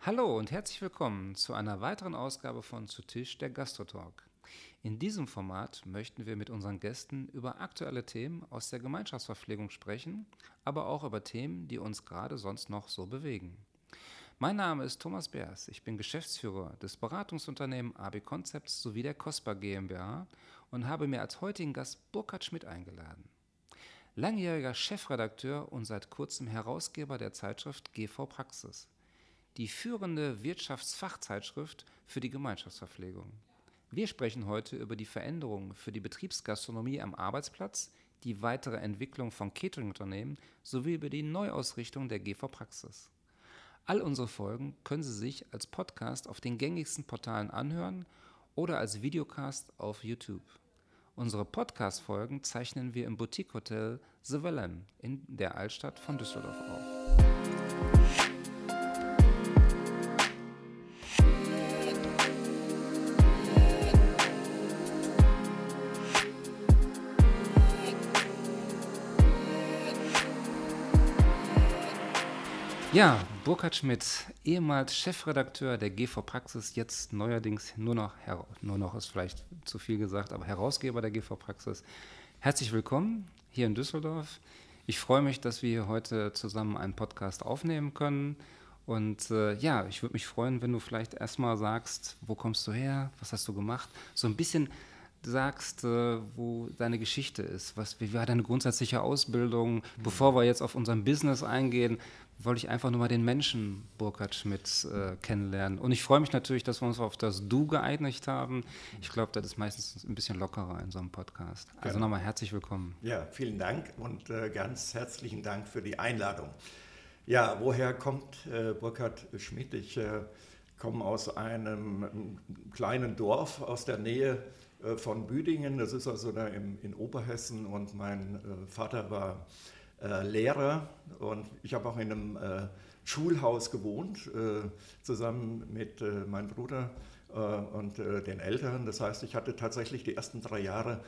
Hallo und herzlich willkommen zu einer weiteren Ausgabe von Zu Tisch der Gastrotalk. In diesem Format möchten wir mit unseren Gästen über aktuelle Themen aus der Gemeinschaftsverpflegung sprechen, aber auch über Themen, die uns gerade sonst noch so bewegen. Mein Name ist Thomas Beers. Ich bin Geschäftsführer des Beratungsunternehmens AB Concepts sowie der COSPA GmbH und habe mir als heutigen Gast Burkhard Schmidt eingeladen. Langjähriger Chefredakteur und seit kurzem Herausgeber der Zeitschrift GV Praxis die führende Wirtschaftsfachzeitschrift für die Gemeinschaftsverpflegung. Wir sprechen heute über die Veränderungen für die Betriebsgastronomie am Arbeitsplatz, die weitere Entwicklung von Catering-Unternehmen sowie über die Neuausrichtung der GV Praxis. All unsere Folgen können Sie sich als Podcast auf den gängigsten Portalen anhören oder als Videocast auf YouTube. Unsere Podcast-Folgen zeichnen wir im Boutique-Hotel The Vallem in der Altstadt von Düsseldorf auf. Ja, Burkhard Schmidt, ehemals Chefredakteur der GV Praxis, jetzt neuerdings nur noch, nur noch ist vielleicht zu viel gesagt, aber Herausgeber der GV Praxis. Herzlich willkommen hier in Düsseldorf. Ich freue mich, dass wir heute zusammen einen Podcast aufnehmen können. Und äh, ja, ich würde mich freuen, wenn du vielleicht erstmal sagst, wo kommst du her, was hast du gemacht, so ein bisschen sagst, äh, wo deine Geschichte ist. Was, wie war deine grundsätzliche Ausbildung? Mhm. Bevor wir jetzt auf unser Business eingehen, wollte ich einfach nur mal den Menschen Burkhard Schmidt äh, kennenlernen. Und ich freue mich natürlich, dass wir uns auf das Du geeinigt haben. Ich glaube, das ist meistens ein bisschen lockerer in so einem Podcast. Also genau. nochmal herzlich willkommen. Ja, vielen Dank und äh, ganz herzlichen Dank für die Einladung. Ja, woher kommt äh, Burkhard Schmidt? Ich äh, komme aus einem kleinen Dorf aus der Nähe äh, von Büdingen. Das ist also da im, in Oberhessen und mein äh, Vater war äh, Lehrer und ich habe auch in einem äh, Schulhaus gewohnt, äh, zusammen mit äh, meinem Bruder äh, und äh, den Eltern. Das heißt, ich hatte tatsächlich die ersten drei Jahre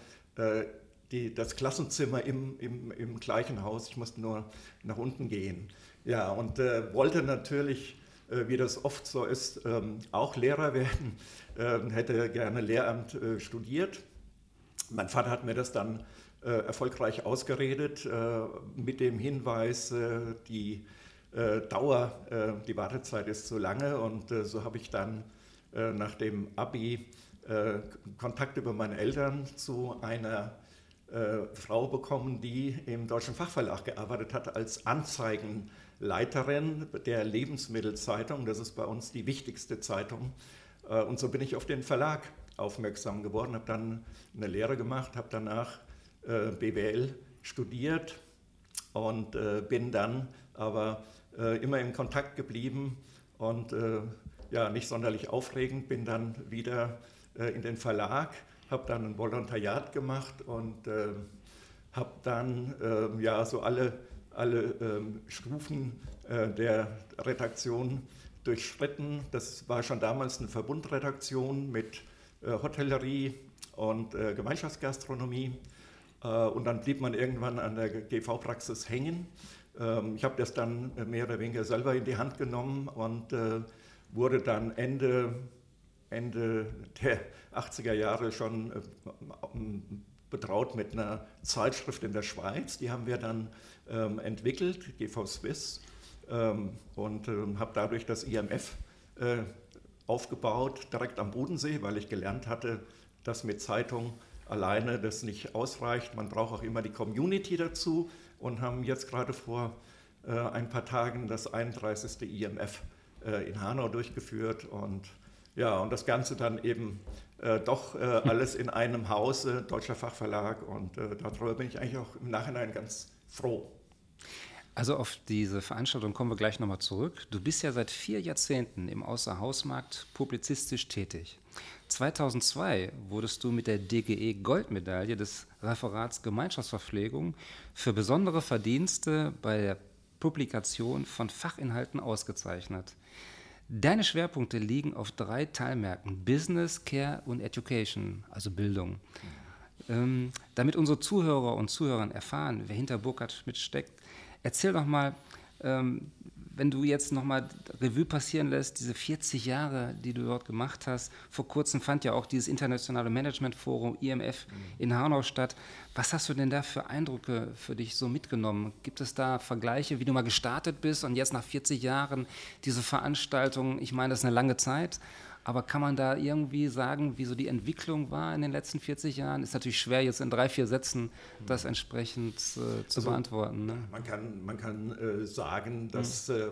die, das Klassenzimmer im, im, im, gleichen Haus. Ich musste nur nach unten gehen. Ja, und wollte natürlich, wie das oft so ist, ähm, auch Lehrer werden, ähm, hätte gerne Lehramt studiert. Mein Vater hat mir das dann äh, erfolgreich ausgeredet äh, mit dem Hinweis, äh, die Dauer, die Wartezeit ist zu lange und so habe ich dann nach dem Abi Kontakt über meine Eltern zu einer Frau bekommen, die im Deutschen Fachverlag gearbeitet hat als Anzeigenleiterin der Lebensmittelzeitung. Das ist bei uns die wichtigste Zeitung. Und so bin ich auf den Verlag aufmerksam geworden, habe dann eine Lehre gemacht, habe danach äh, BWL studiert und äh, bin dann aber äh, immer in Kontakt geblieben und ja, nicht sonderlich aufregend, bin dann wieder in den Verlag, habe dann ein Volontariat gemacht und habe dann ja so alle, alle ähm, Stufen der Redaktion durchschritten. Das war schon damals eine Verbundredaktion mit Hotellerie und Gemeinschaftsgastronomie. Äh, und dann blieb man irgendwann an der GV-Praxis hängen. Ähm, ich habe das dann mehr oder weniger selber in die Hand genommen und äh, wurde dann Ende, Ende der 80er Jahre schon äh, betraut mit einer Zeitschrift in der Schweiz. Die haben wir dann ähm, entwickelt, GV Swiss, ähm, und habe dadurch das IMF aufgebaut, direkt am Bodensee, weil ich gelernt hatte, dass mit Zeitung alleine das nicht ausreicht. Man braucht auch immer die Community dazu und haben jetzt gerade vor äh, ein paar Tagen das 31. IMF äh, in Hanau durchgeführt und ja, und das Ganze dann eben äh, doch äh, alles in einem Hause, Deutscher Fachverlag und äh, darüber bin ich eigentlich auch im Nachhinein ganz froh. Also auf diese Veranstaltung kommen wir gleich nochmal zurück. Du bist ja seit vier Jahrzehnten im Außerhausmarkt publizistisch tätig. 2002 wurdest du mit der DGE Goldmedaille des Referats Gemeinschaftsverpflegung für besondere Verdienste bei der Publikation von Fachinhalten ausgezeichnet. Deine Schwerpunkte liegen auf drei Teilmärkten: Business, Care und Education, also Bildung. Ähm, damit unsere Zuhörer und Zuhörerinnen erfahren, wer hinter Burkhard Schmidt steckt, erzähl doch mal, ähm, wenn du jetzt nochmal Revue passieren lässt, diese 40 Jahre, die du dort gemacht hast, vor kurzem fand ja auch dieses internationale Managementforum IMF mhm. in Hanau statt. Was hast du denn da für Eindrücke für dich so mitgenommen? Gibt es da Vergleiche, wie du mal gestartet bist und jetzt nach 40 Jahren diese Veranstaltung, ich meine, das ist eine lange Zeit, aber kann man da irgendwie sagen, wie so die Entwicklung war in den letzten 40 Jahren? Ist natürlich schwer, jetzt in drei, vier Sätzen das entsprechend äh, zu also, beantworten. Ne? Man kann, man kann äh, sagen, dass mhm. äh,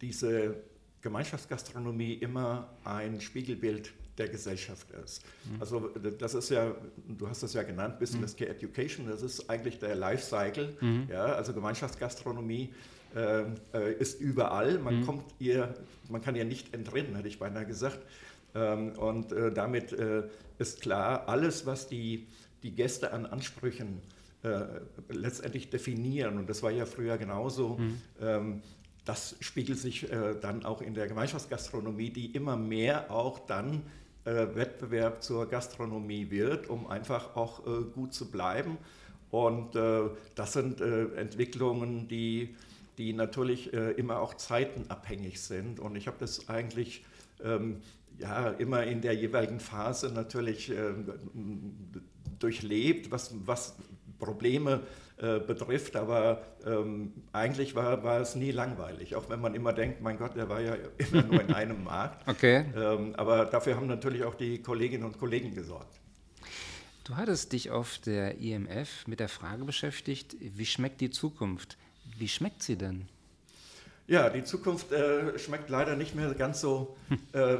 diese Gemeinschaftsgastronomie immer ein Spiegelbild der Gesellschaft ist. Mhm. Also das ist ja, du hast das ja genannt, Business mhm. Care Education, das ist eigentlich der Lifecycle. Mhm. Ja, also Gemeinschaftsgastronomie äh, äh, ist überall. Man mhm. kommt ihr, man kann ihr nicht entrinnen, hätte ich beinahe gesagt. Ähm, und äh, damit äh, ist klar, alles, was die, die Gäste an Ansprüchen äh, letztendlich definieren, und das war ja früher genauso, mhm. ähm, das spiegelt sich äh, dann auch in der Gemeinschaftsgastronomie, die immer mehr auch dann Wettbewerb zur Gastronomie wird, um einfach auch gut zu bleiben. Und das sind Entwicklungen, die die natürlich äh, immer auch zeitenabhängig sind. Und ich habe das eigentlich ähm, ja, immer in der jeweiligen Phase natürlich äh, durchlebt, was, was Probleme äh, betrifft, aber ähm, eigentlich war, war es nie langweilig, auch wenn man immer denkt, mein Gott, der war ja immer nur in einem Markt. Okay. Ähm, aber dafür haben natürlich auch die Kolleginnen und Kollegen gesorgt. Du hattest dich auf der IMF mit der Frage beschäftigt, wie schmeckt die Zukunft? Wie schmeckt sie denn? Ja, die Zukunft äh, schmeckt leider nicht mehr ganz so äh, äh,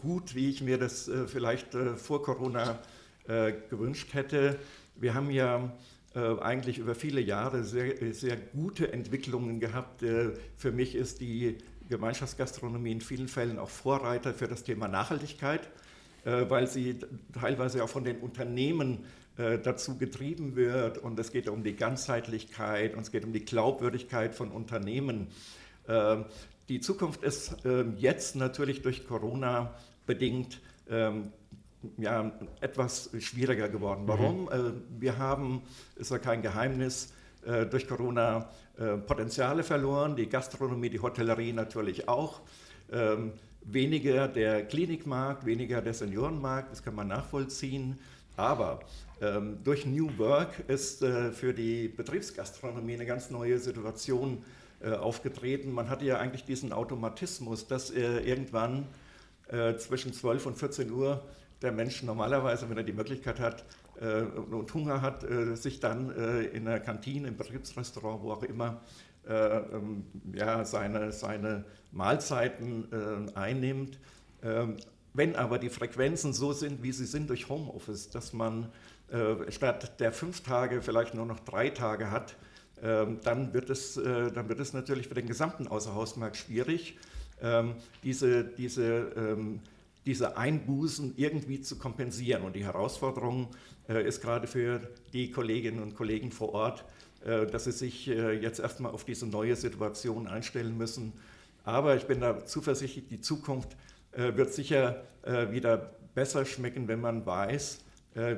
gut, wie ich mir das äh, vielleicht äh, vor Corona äh, gewünscht hätte. Wir haben ja eigentlich über viele Jahre sehr, sehr gute Entwicklungen gehabt. für mich ist die Gemeinschaftsgastronomie in vielen Fällen auch Vorreiter für das Thema Nachhaltigkeit, weil sie teilweise auch von den Unternehmen äh, dazu getrieben wird. Und es geht um die Ganzheitlichkeit und es geht um die Glaubwürdigkeit von Unternehmen. Ähm, die Zukunft ist ähm, jetzt natürlich durch Corona bedingt ähm, ja, etwas schwieriger geworden. Mhm. Warum? Mhm. Wir haben, ist ja kein Geheimnis, äh, durch Corona Potenziale verloren, die Gastronomie, die Hotellerie natürlich auch. Weniger der Klinikmarkt, weniger der Seniorenmarkt, das kann man nachvollziehen. Aber ähm, durch New Work ist äh, für die Betriebsgastronomie eine ganz neue Situation äh, aufgetreten. Man hatte ja eigentlich diesen Automatismus, dass äh, irgendwann äh, zwischen 12 und 14 Uhr der Mensch normalerweise, wenn er die Möglichkeit hat äh, und Hunger hat, äh, sich dann in der Kantine, im Betriebsrestaurant, wo auch immer, ähm, ja, seine, seine Mahlzeiten einnimmt. Ähm, wenn aber die Frequenzen so sind, wie sie sind durch Homeoffice, dass man äh, statt der fünf Tage vielleicht nur noch drei Tage hat, ähm, dann, wird es, äh, dann wird es natürlich für den gesamten Außerhausmarkt schwierig, ähm, diese, diese, ähm, diese Einbußen irgendwie zu kompensieren. Und die Herausforderung äh, ist gerade für die Kolleginnen und Kollegen vor Ort, dass sie sich jetzt erstmal auf diese neue Situation einstellen müssen. Aber ich bin da zuversichtlich, die Zukunft wird sicher wieder besser schmecken, wenn man weiß,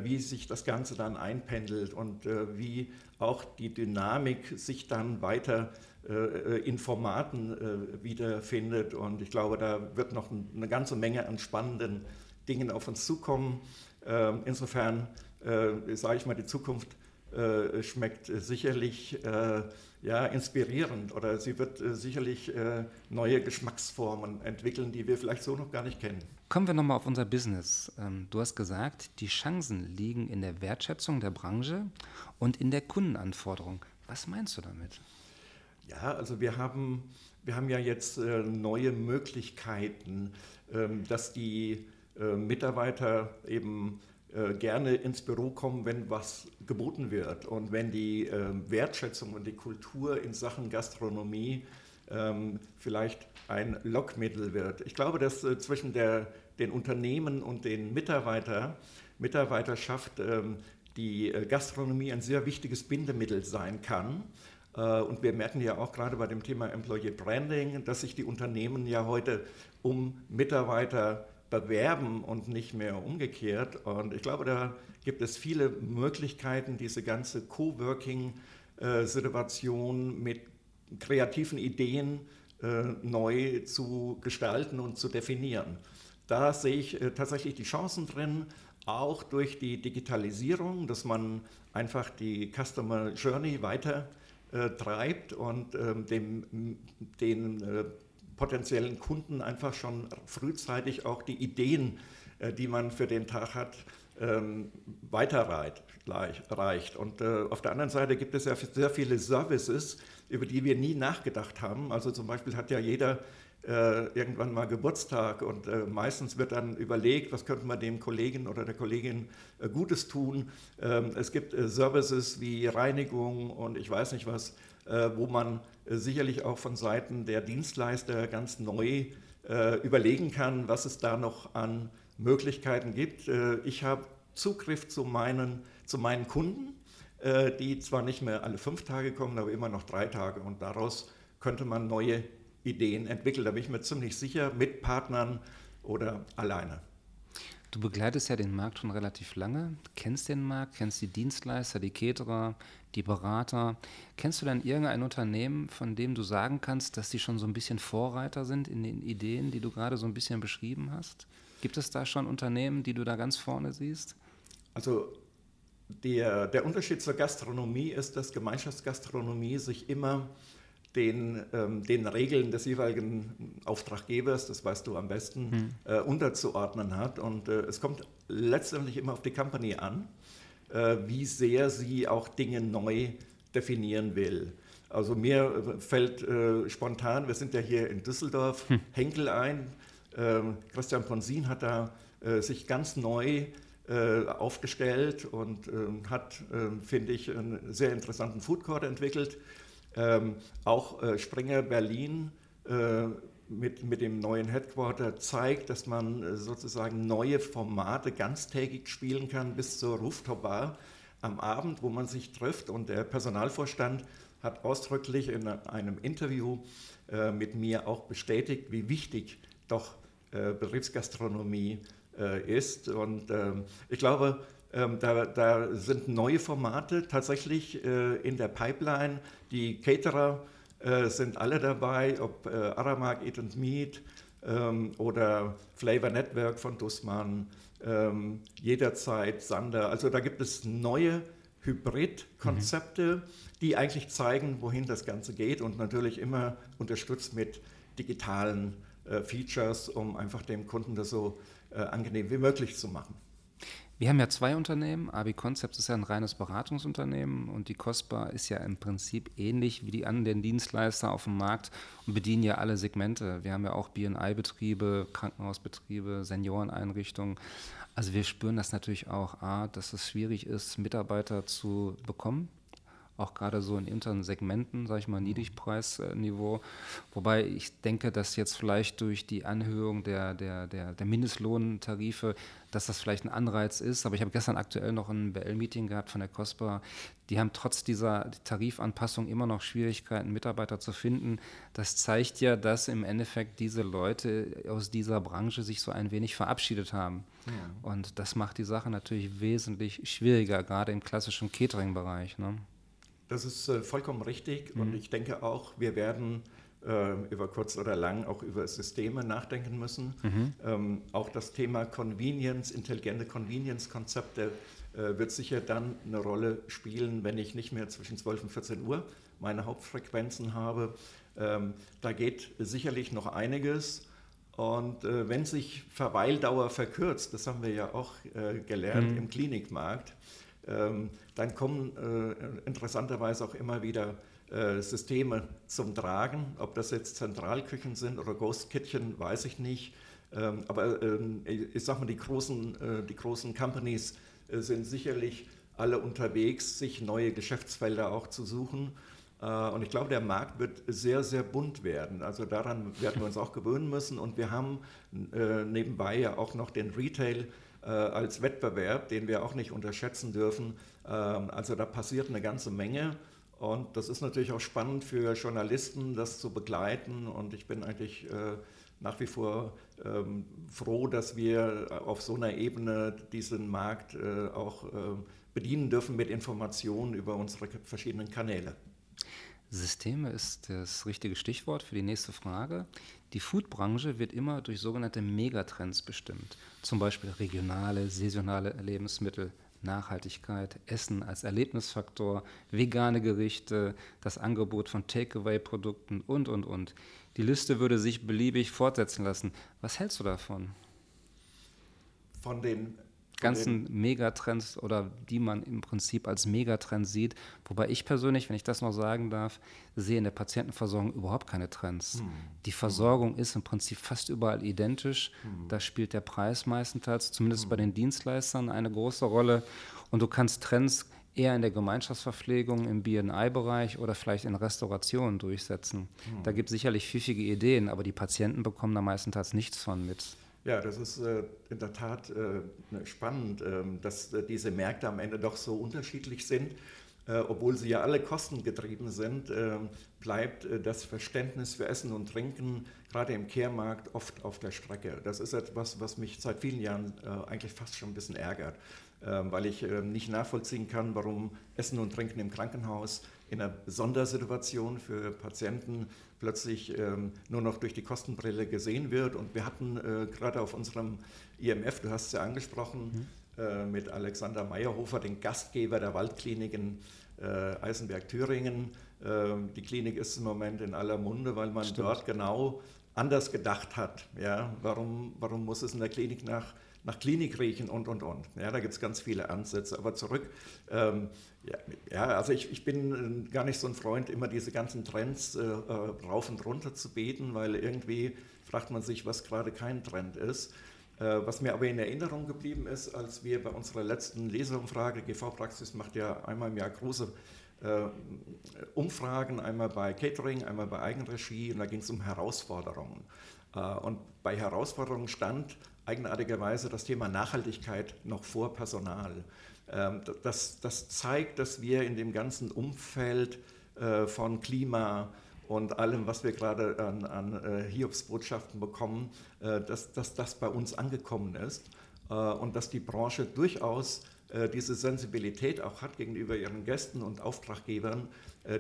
wie sich das Ganze dann einpendelt und äh, wie auch die Dynamik sich dann weiter äh, in Formaten wiederfindet. Und ich glaube, da wird noch eine ganze Menge an spannenden Dingen auf uns zukommen. Ähm, insofern sage ich mal, die Zukunft schmeckt sicherlich ja, inspirierend oder sie wird äh, sicherlich äh, neue Geschmacksformen entwickeln, die wir vielleicht so noch gar nicht kennen. Kommen wir nochmal auf unser Business. Ähm, du hast gesagt, die Chancen liegen in der Wertschätzung der Branche und in der Kundenanforderung. Was meinst du damit? Ja, also wir haben, wir haben ja jetzt äh, neue Möglichkeiten, ähm, dass die äh, Mitarbeiter eben äh, gerne ins Büro kommen, wenn was geboten wird und wenn die Wertschätzung und die Kultur in Sachen Gastronomie ähm, vielleicht ein Lockmittel wird. Ich glaube, dass zwischen der, den Unternehmen und den Mitarbeiter, Mitarbeiterschaft ähm, die äh, Gastronomie ein sehr wichtiges Bindemittel sein kann. Äh, und wir merken ja auch gerade bei dem Thema Employee Branding, dass sich die Unternehmen ja heute um Mitarbeiter bewerben und nicht mehr umgekehrt. Und ich glaube, da gibt es viele Möglichkeiten, diese ganze Coworking-Situation mit kreativen Ideen neu zu gestalten und zu definieren. Da sehe ich tatsächlich die Chancen drin, auch durch die Digitalisierung, dass man einfach die Customer Journey weiter äh, treibt und ähm, dem, den äh, potenziellen Kunden einfach schon frühzeitig auch die Ideen, äh, die man für den Tag hat, ähm, weiterreicht. Und äh, auf der anderen Seite gibt es ja sehr viele Services, über die wir nie nachgedacht haben. Also zum Beispiel hat ja jeder äh, irgendwann mal Geburtstag und äh, meistens wird dann überlegt, was könnte man dem Kollegen oder der Kollegin äh, Gutes tun. Ähm, es gibt äh, Services wie Reinigung und ich weiß nicht was, äh, wo man sicherlich auch von Seiten der Dienstleister ganz neu überlegen kann, was es da noch an Möglichkeiten gibt. ich habe Zugriff zu meinen, zu meinen Kunden, die zwar nicht mehr alle fünf Tage kommen, aber immer noch drei Tage und daraus könnte man neue Ideen entwickelt. Da bin ich mir ziemlich sicher, mit Partnern oder alleine. Du begleitest ja den Markt schon relativ lange, kennst den Markt, kennst die Dienstleister, die Caterer, die Berater. Kennst du denn irgendein Unternehmen, von dem du sagen kannst, dass die schon so ein bisschen Vorreiter sind in den Ideen, die du gerade so ein bisschen beschrieben hast? Gibt es da schon Unternehmen, die du da ganz vorne siehst? Also der, der Unterschied zur Gastronomie ist, dass Gemeinschaftsgastronomie sich immer den, ähm, den Regeln des jeweiligen Auftraggebers, das weißt du am besten, hm. äh, unterzuordnen hat. Und äh, es kommt letztendlich immer auf die Company an, äh, wie sehr sie auch Dinge neu definieren will. Also mir äh, fällt äh, spontan, wir sind ja hier in Düsseldorf, hm. Henkel ein. Ähm, Christian Ponsin hat da äh, sich ganz neu aufgestellt und ähm, hat, ähm, finde ich, einen sehr interessanten Food Court entwickelt ähm, auch äh, Springer Berlin äh, mit, mit dem neuen Headquarter zeigt, dass man äh, sozusagen neue Formate ganztägig spielen kann bis zur Rooftop Bar am Abend, wo man sich trifft. Und der Personalvorstand hat ausdrücklich in einem Interview äh, mit mir auch bestätigt, wie wichtig doch äh, Betriebsgastronomie äh, ist. Und ähm, ich glaube, ähm, da, da, sind neue Formate tatsächlich äh, in der Pipeline. Die Caterer äh, sind alle dabei, ob äh, Aramark Eat and Meat ähm, oder Flavor Network von Dussmann, ähm, jederzeit Sander. Also da gibt es neue Hybrid-Konzepte, mhm. die eigentlich zeigen, wohin das Ganze geht und natürlich immer unterstützt mit digitalen äh, Features, um einfach dem Kunden das so äh, angenehm wie möglich zu machen. Wir haben ja zwei Unternehmen. Abi Concepts ist ja ein reines Beratungsunternehmen und die COSPA ist ja im Prinzip ähnlich wie die anderen Dienstleister auf dem Markt und bedienen ja alle Segmente. Wir haben ja auch BNI-Betriebe, Krankenhausbetriebe, Senioreneinrichtungen. Also wir spüren das natürlich auch, A, dass es schwierig ist, Mitarbeiter zu bekommen auch gerade so in unteren Segmenten, sage ich mal, Niedrigpreisniveau. Wobei ich denke, dass jetzt vielleicht durch die Anhöhung der, der, der, der Mindestlohntarife, dass das vielleicht ein Anreiz ist. Aber ich habe gestern aktuell noch ein BL-Meeting gehabt von der COSPA. Die haben trotz dieser Tarifanpassung immer noch Schwierigkeiten, Mitarbeiter zu finden. Das zeigt ja, dass im Endeffekt diese Leute aus dieser Branche sich so ein wenig verabschiedet haben. Ja. Und das macht die Sache natürlich wesentlich schwieriger, gerade im klassischen Catering-Bereich. Ne? Das ist äh, vollkommen richtig mhm. und ich denke auch, wir werden äh, über kurz oder lang auch über Systeme nachdenken müssen. Mhm. Ähm, auch das Thema Convenience, intelligente Convenience-Konzepte äh, wird sicher dann eine Rolle spielen, wenn ich nicht mehr zwischen 12 und 14 Uhr meine Hauptfrequenzen habe. Ähm, da geht sicherlich noch einiges. Und äh, wenn sich Verweildauer verkürzt, das haben wir ja auch äh, gelernt mhm. im Klinikmarkt, dann kommen äh, interessanterweise auch immer wieder äh, Systeme zum Tragen. Ob das jetzt Zentralküchen sind oder Ghost-Kitchen, weiß ich nicht. Ähm, aber ähm, ich sag mal, die großen, äh, die großen Companies sind sicherlich alle unterwegs, sich neue Geschäftsfelder auch zu suchen. Und ich glaube, der Markt wird sehr, sehr bunt werden. Also daran werden wir uns auch gewöhnen müssen. Und wir haben nebenbei ja auch noch den Retail als Wettbewerb, den wir auch nicht unterschätzen dürfen. Ähm, also da passiert eine ganze Menge. Und das ist natürlich auch spannend für Journalisten, das zu begleiten. Und ich bin eigentlich äh, nach wie vor ähm, froh, dass wir auf so einer Ebene diesen Markt äh, auch äh, bedienen dürfen mit Informationen über unsere verschiedenen Kanäle. Systeme ist das richtige Stichwort für die nächste Frage. Die Foodbranche wird immer durch sogenannte Megatrends bestimmt, zum Beispiel regionale, saisonale Lebensmittel, Nachhaltigkeit, Essen als Erlebnisfaktor, vegane Gerichte, das Angebot von Takeaway-Produkten und, und, und. Die Liste würde sich beliebig fortsetzen lassen. Was hältst du davon? Von den ganzen Megatrends oder die man im Prinzip als Megatrends sieht. Wobei ich persönlich, wenn ich das noch sagen darf, sehe in der Patientenversorgung überhaupt keine Trends. Hm. Die Versorgung ist im Prinzip fast überall identisch. Hm. Da spielt der Preis meistenteils, zumindest hm. bei den Dienstleistern, eine große Rolle. Und du kannst Trends eher in der Gemeinschaftsverpflegung im BNI-Bereich oder vielleicht in Restaurationen durchsetzen. Hm. Da gibt es sicherlich pfiffige Ideen, aber die Patienten bekommen da meistenteils nichts von mit. Ja, das ist äh, in der Tat äh, ne, spannend, äh, dass äh, diese Märkte am Ende doch so unterschiedlich sind. Obwohl sie ja alle kostengetrieben sind, ähm, bleibt das Verständnis für Essen und Trinken gerade im Kehrmarkt oft auf der Strecke. Das ist etwas, was mich seit vielen Jahren eigentlich fast schon ein bisschen ärgert, ähm, weil ich ähm, nicht nachvollziehen kann, warum Essen und Trinken im Krankenhaus in einer Sondersituation für Patienten plötzlich ähm, nur noch durch die Kostenbrille gesehen wird. Und wir hatten äh, gerade auf unserem IMF, du hast es ja angesprochen, mhm. äh, mit Alexander Meyerhofer, den Gastgeber der Waldklinik in äh, Eisenberg-Thüringen. Ähm, die Klinik ist im Moment in aller Munde, weil man Stimmt. dort genau anders gedacht hat. Ja, warum, warum muss es in der Klinik nach nach Klinik riechen und, und, und. Ja, da gibt es ganz viele Ansätze. Aber zurück, ähm, ja, ja, also ich, ich bin äh, gar nicht so ein Freund, immer diese ganzen Trends äh, äh, rauf und runter zu beten, weil irgendwie fragt man sich, was gerade kein Trend ist. Äh, was mir aber in Erinnerung geblieben ist, als wir bei unserer letzten Leseumfrage, GV-Praxis macht ja einmal im Jahr große äh, Umfragen, einmal bei Catering, einmal bei Eigenregie, und da ging es um Herausforderungen. Und bei Herausforderungen stand, eigenartigerweise das Thema Nachhaltigkeit noch vor Personal. Ähm, das, das zeigt, dass wir in dem ganzen Umfeld äh, von Klima und allem, was wir gerade an, an äh, Hiobsbotschaften bekommen, äh, dass, dass das bei uns angekommen ist und dass die Branche durchaus diese Sensibilität auch hat gegenüber ihren Gästen und Auftraggebern,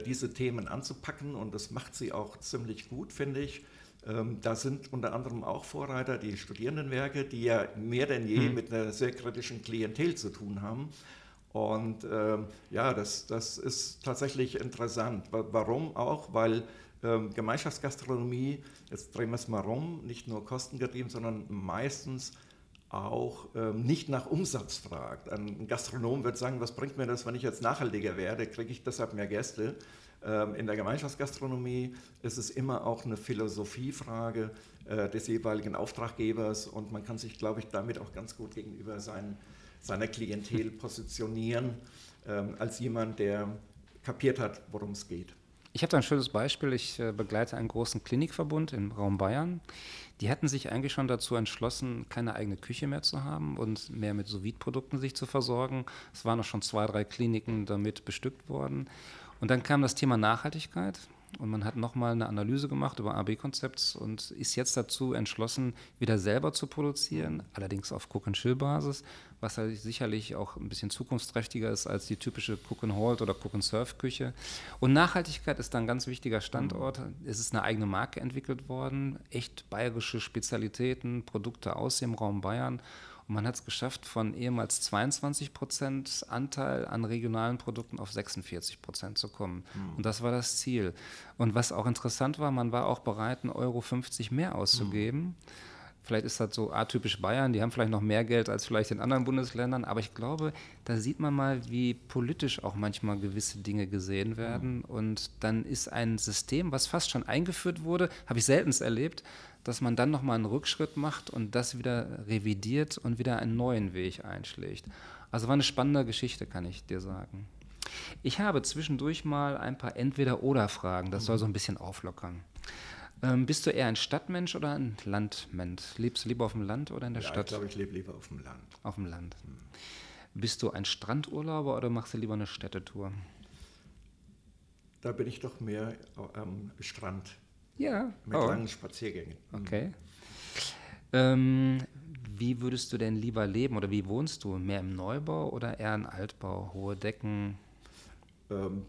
diese Themen anzupacken. Und das macht sie auch ziemlich gut, finde ich. Ähm, da sind unter anderem auch Vorreiter die Studierendenwerke, die ja mehr denn je mhm. mit einer sehr kritischen Klientel zu tun haben. Und ähm, ja, das, das ist tatsächlich interessant. Warum auch? Weil ähm, Gemeinschaftsgastronomie, jetzt drehen wir es mal rum, nicht nur kostengetrieben, sondern meistens auch ähm, nicht nach Umsatz fragt. Ein Gastronom wird sagen, was bringt mir das, wenn ich jetzt nachhaltiger werde? Kriege ich deshalb mehr Gäste? Ähm, in der Gemeinschaftsgastronomie ist es immer auch eine Philosophiefrage äh, des jeweiligen Auftraggebers und man kann sich, glaube ich, damit auch ganz gut gegenüber sein, seiner Klientel positionieren, ähm, als jemand, der kapiert hat, worum es geht. Ich habe da ein schönes Beispiel. Ich äh, begleite einen großen Klinikverbund im Raum Bayern. Die hatten sich eigentlich schon dazu entschlossen, keine eigene Küche mehr zu haben und mehr mit sous produkten sich zu versorgen. Es waren auch schon zwei, drei Kliniken damit bestückt worden. Und dann kam das Thema Nachhaltigkeit und man hat nochmal eine Analyse gemacht über AB-Konzepts und ist jetzt dazu entschlossen, wieder selber zu produzieren, allerdings auf Cook-and-Chill-Basis, was halt sicherlich auch ein bisschen zukunftsträchtiger ist als die typische Cook-and-Hold oder Cook-and-Serve-Küche. Und Nachhaltigkeit ist da ein ganz wichtiger Standort. Es ist eine eigene Marke entwickelt worden, echt bayerische Spezialitäten, Produkte aus dem Raum Bayern. Und man hat es geschafft, von ehemals 22 Prozent Anteil an regionalen Produkten auf 46 Prozent zu kommen. Mhm. Und das war das Ziel. Und was auch interessant war, man war auch bereit, 1,50 Euro mehr auszugeben. Mhm. Vielleicht ist das so atypisch Bayern, die haben vielleicht noch mehr Geld als vielleicht in anderen Bundesländern, aber ich glaube, da sieht man mal, wie politisch auch manchmal gewisse Dinge gesehen werden. Mhm. Und dann ist ein System, was fast schon eingeführt wurde, habe ich selten erlebt, dass man dann nochmal einen Rückschritt macht und das wieder revidiert und wieder einen neuen Weg einschlägt. Also war eine spannende Geschichte, kann ich dir sagen. Ich habe zwischendurch mal ein paar Entweder-Oder-Fragen, das soll so ein bisschen auflockern. Ähm, bist du eher ein Stadtmensch oder ein Landmensch? Lebst du lieber auf dem Land oder in der ja, Stadt? Ich glaube, ich lebe lieber auf dem Land. Auf dem Land. Hm. Bist du ein Strandurlauber oder machst du lieber eine Städtetour? Da bin ich doch mehr am Strand. Ja. Mit oh. langen Spaziergängen. Mhm. Okay. Ähm, wie würdest du denn lieber leben oder wie wohnst du? Mehr im Neubau oder eher im Altbau? Hohe Decken? Ähm,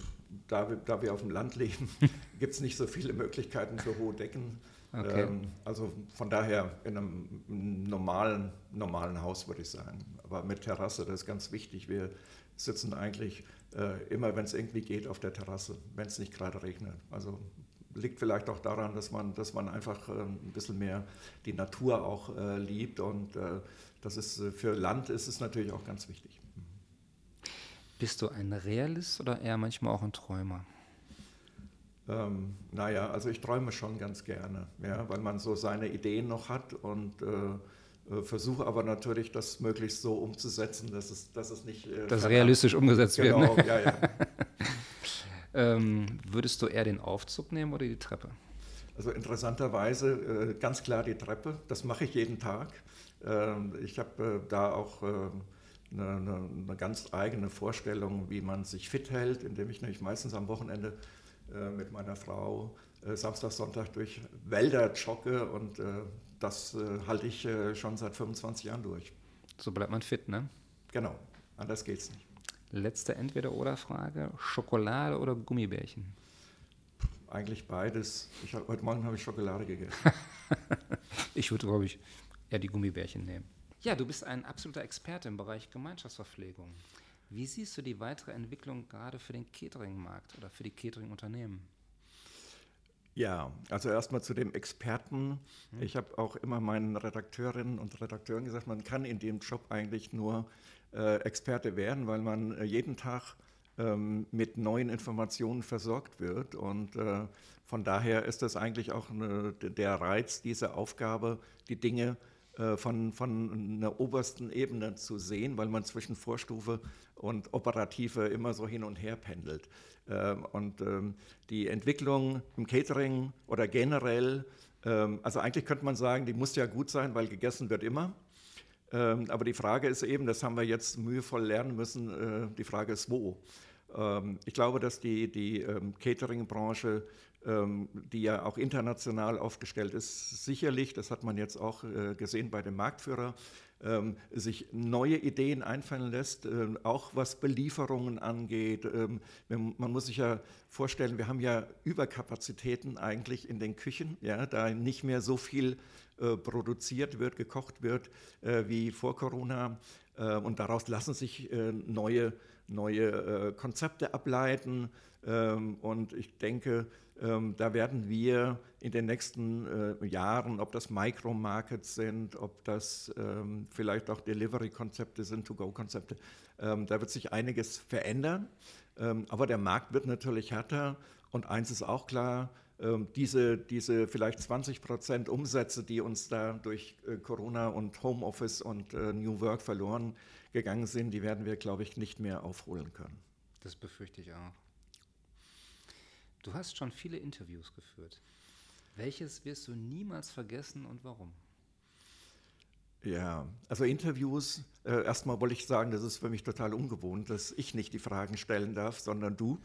da, wir, da wir auf dem Land leben, gibt es nicht so viele Möglichkeiten für hohe Decken. Okay. Ähm, also von daher in einem normalen, normalen Haus würde ich sagen. Aber mit Terrasse, das ist ganz wichtig. Wir sitzen eigentlich äh, immer, wenn es irgendwie geht, auf der Terrasse, wenn es nicht gerade regnet. Also liegt vielleicht auch daran, dass man, dass man einfach äh, ein bisschen mehr die Natur auch äh, liebt und äh, das ist äh, für Land ist es natürlich auch ganz wichtig. Bist du ein Realist oder eher manchmal auch ein Träumer? Ähm, naja, also ich träume schon ganz gerne, ja, weil man so seine Ideen noch hat und äh, versuche aber natürlich, das möglichst so umzusetzen, dass es, dass es nicht. Äh, dass realistisch umgesetzt genau, wird. Ne? Ja, ja. ähm, würdest du eher den Aufzug nehmen oder die Treppe? Also interessanterweise äh, ganz klar die Treppe. Das mache ich jeden Tag. Ähm, ich habe äh, da auch eine, eine, eine, ganz eigene Vorstellung, wie man sich fit hält, indem ich nämlich meistens am Wochenende mit meiner Frau Samstag, Sonntag durch Wälder jogge und das halte ich schon seit 25 Jahren durch. So bleibt man fit, ne? Genau, anders geht's nicht. Letzte Entweder-Oder-Frage: Schokolade oder Gummibärchen? Eigentlich beides. Ich, heute Morgen habe ich Schokolade gegessen. ich würde, glaube ich, eher die Gummibärchen nehmen. Ja, du bist ein absoluter Experte im Bereich Gemeinschaftsverpflegung. Wie siehst du die weitere Entwicklung gerade für den Catering-Markt oder für die Catering-Unternehmen? Ja, also erstmal zu dem Experten. Hm. Ich habe auch immer meinen Redakteurinnen und Redakteuren gesagt, man kann in dem Job eigentlich nur Experte werden, weil man äh, jeden Tag ähm, mit neuen Informationen versorgt wird. Und äh, von daher ist das eigentlich auch der Reiz dieser Aufgabe, die Dinge äh, von, von einer obersten Ebene zu sehen, weil man zwischen Vorstufe und Operative immer so hin und her pendelt. Ähm, und ähm, die Entwicklung im Catering oder generell, also eigentlich könnte man sagen, die muss ja gut sein, weil gegessen wird immer. Aber die Frage ist eben, das haben wir jetzt mühevoll lernen müssen, äh, die Frage ist wo. Ich glaube, dass die, die Catering-Branche ähm, die ja auch international aufgestellt ist, sicherlich, das hat man jetzt auch äh, gesehen bei dem Marktführer, ähm, sich neue Ideen einfallen lässt, ähm, auch was Belieferungen angeht. Man muss sich ja vorstellen, wir haben ja Überkapazitäten eigentlich in den Küchen, ja, da nicht mehr so viel produziert wird, gekocht wird äh, wie vor Corona. Und daraus lassen sich neue, neue Konzepte ableiten. Und ich denke, ähm, da werden wir in den nächsten äh, Jahren, ob das Micro-Markets sind, ob das ähm, vielleicht auch Delivery-Konzepte sind, To-Go-Konzepte, ähm, da wird sich einiges verändern. Ähm, aber der Markt wird natürlich härter. Und eins ist auch klar, ähm, diese, diese vielleicht 20 Prozent Umsätze, die uns da durch äh, Corona und Homeoffice und äh, New Work verloren gegangen sind, die werden wir, glaube ich, nicht mehr aufholen können. Das befürchte ich auch. Du hast schon viele Interviews geführt. Welches wirst du niemals vergessen und warum? Ja, also Interviews, äh, erstmal wollte ich sagen, das ist für mich total ungewohnt, dass ich nicht die Fragen stellen darf, sondern du.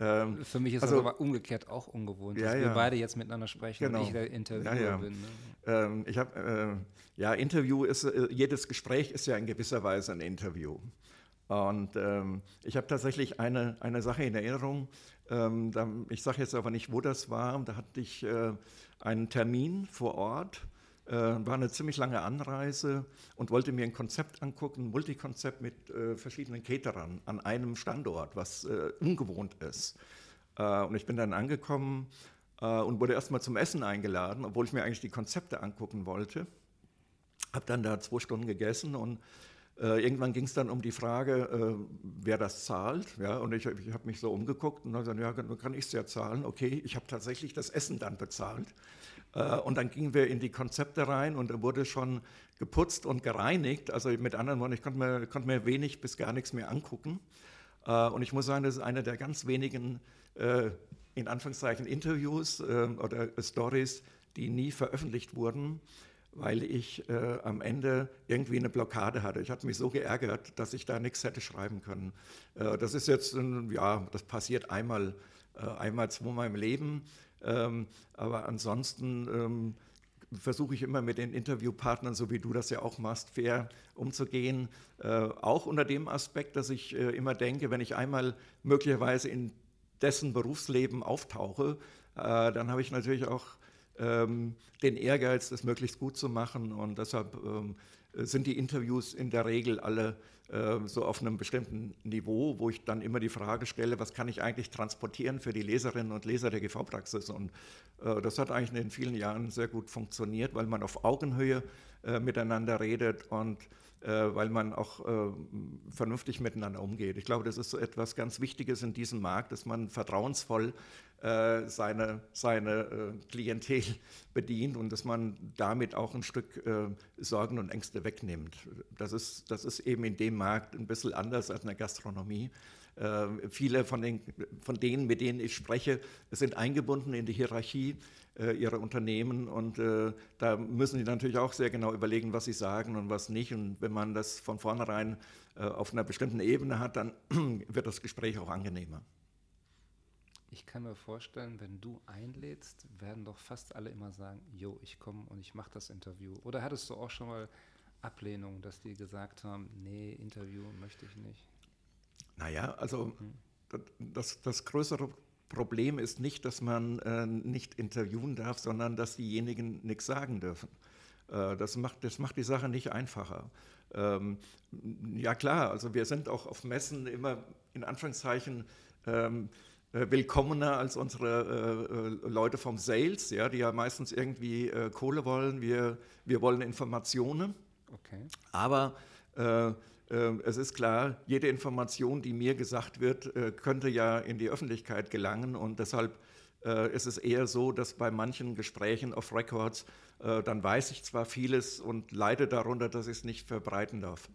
Ähm, für mich ist also, das aber umgekehrt auch ungewohnt, ja, dass ja. wir beide jetzt miteinander sprechen genau. und ich der Interviewer ja, bin. Ne? Ähm, ich habe, äh, ja, Interview ist, äh, jedes Gespräch ist ja in gewisser Weise ein Interview. Und ähm, ich habe tatsächlich eine, eine Sache in Erinnerung. Ähm, da, ich sage jetzt aber nicht, wo das war. Da hatte ich äh, einen Termin vor Ort. Äh, war eine ziemlich lange Anreise und wollte mir ein Konzept angucken, ein Multikonzept mit äh, verschiedenen Caterern an einem Standort, was äh, ungewohnt ist. Äh, und ich bin dann angekommen äh, und wurde erstmal zum Essen eingeladen, obwohl ich mir eigentlich die Konzepte angucken wollte. Habe dann da zwei Stunden gegessen und äh, irgendwann ging es dann um die Frage, wer das zahlt. Ja, und ich, ich habe mich so umgeguckt und dann gesagt, ja, dann kann ich es ja zahlen. Okay, ich habe tatsächlich das Essen dann bezahlt. Äh, und dann gingen wir in die Konzepte rein und da wurde schon geputzt und gereinigt. Also mit anderen Worten, ich konnte mir, konnte mir wenig bis gar nichts mehr angucken. Äh, und ich muss sagen, das ist eine der ganz wenigen, äh, in Anführungszeichen, Interviews oder Stories, die nie veröffentlicht wurden weil ich am Ende irgendwie eine Blockade hatte. Ich hatte mich so geärgert, dass ich da nichts hätte schreiben können. Das ist jetzt, ja, das passiert einmal, äh, einmal, zweimal im Leben. Ähm, aber ansonsten ähm, versuche ich immer mit den Interviewpartnern, so wie du das ja auch machst, fair umzugehen. Äh, auch unter dem Aspekt, dass ich äh, immer denke, wenn ich einmal möglicherweise in dessen Berufsleben auftauche, äh, dann habe ich natürlich auch ähm, den Ehrgeiz, das möglichst gut zu machen. Und deshalb ähm, sind die Interviews in der Regel alle äh, so auf einem bestimmten Niveau, wo ich dann immer die Frage stelle, was kann ich eigentlich transportieren für die Leserinnen und Leser der GV-Praxis? Und äh, das hat eigentlich in den vielen Jahren sehr gut funktioniert, weil man auf Augenhöhe äh, miteinander redet und äh, weil man auch äh, vernünftig miteinander umgeht. Ich glaube, das ist so etwas ganz Wichtiges in diesem Markt, dass man vertrauensvoll äh, seine, seine Klientel bedient und dass man damit auch ein Stück Sorgen und Ängste wegnimmt. Das ist, das ist eben in dem Markt ein bisschen anders als in der Gastronomie. Äh, viele von, den, von denen, mit denen ich spreche, sind eingebunden in die Hierarchie äh, ihrer Unternehmen und äh, da müssen sie natürlich auch sehr genau überlegen, was sie sagen und was nicht. Und wenn man das von vornherein äh, auf einer bestimmten Ebene hat, dann wird das Gespräch auch angenehmer. Ich kann mir vorstellen, wenn du einlädst, werden doch fast alle immer sagen, jo, ich komme und ich mache das Interview. Oder hattest du auch schon mal Ablehnung, dass die gesagt haben, nee, Interview möchte ich nicht? Naja, also das, das größere Problem ist nicht, dass man äh, nicht interviewen darf, sondern dass diejenigen nichts sagen dürfen. Äh, das, macht, das macht die Sache nicht einfacher. Ähm, ja klar, also wir sind auch auf Messen immer in Anführungszeichen ähm, äh, willkommener als unsere äh, äh, Leute vom Sales, ja, die ja meistens irgendwie äh, Kohle wollen. Wir, wir wollen Informationen. Okay. Aber ähm, es ist klar, jede Information, die mir gesagt wird, äh, könnte ja in die Öffentlichkeit gelangen und deshalb äh, ist es eher so, dass bei manchen Gesprächen auf Records, äh, dann weiß ich zwar vieles und leide darunter, dass ich es nicht verbreiten darf.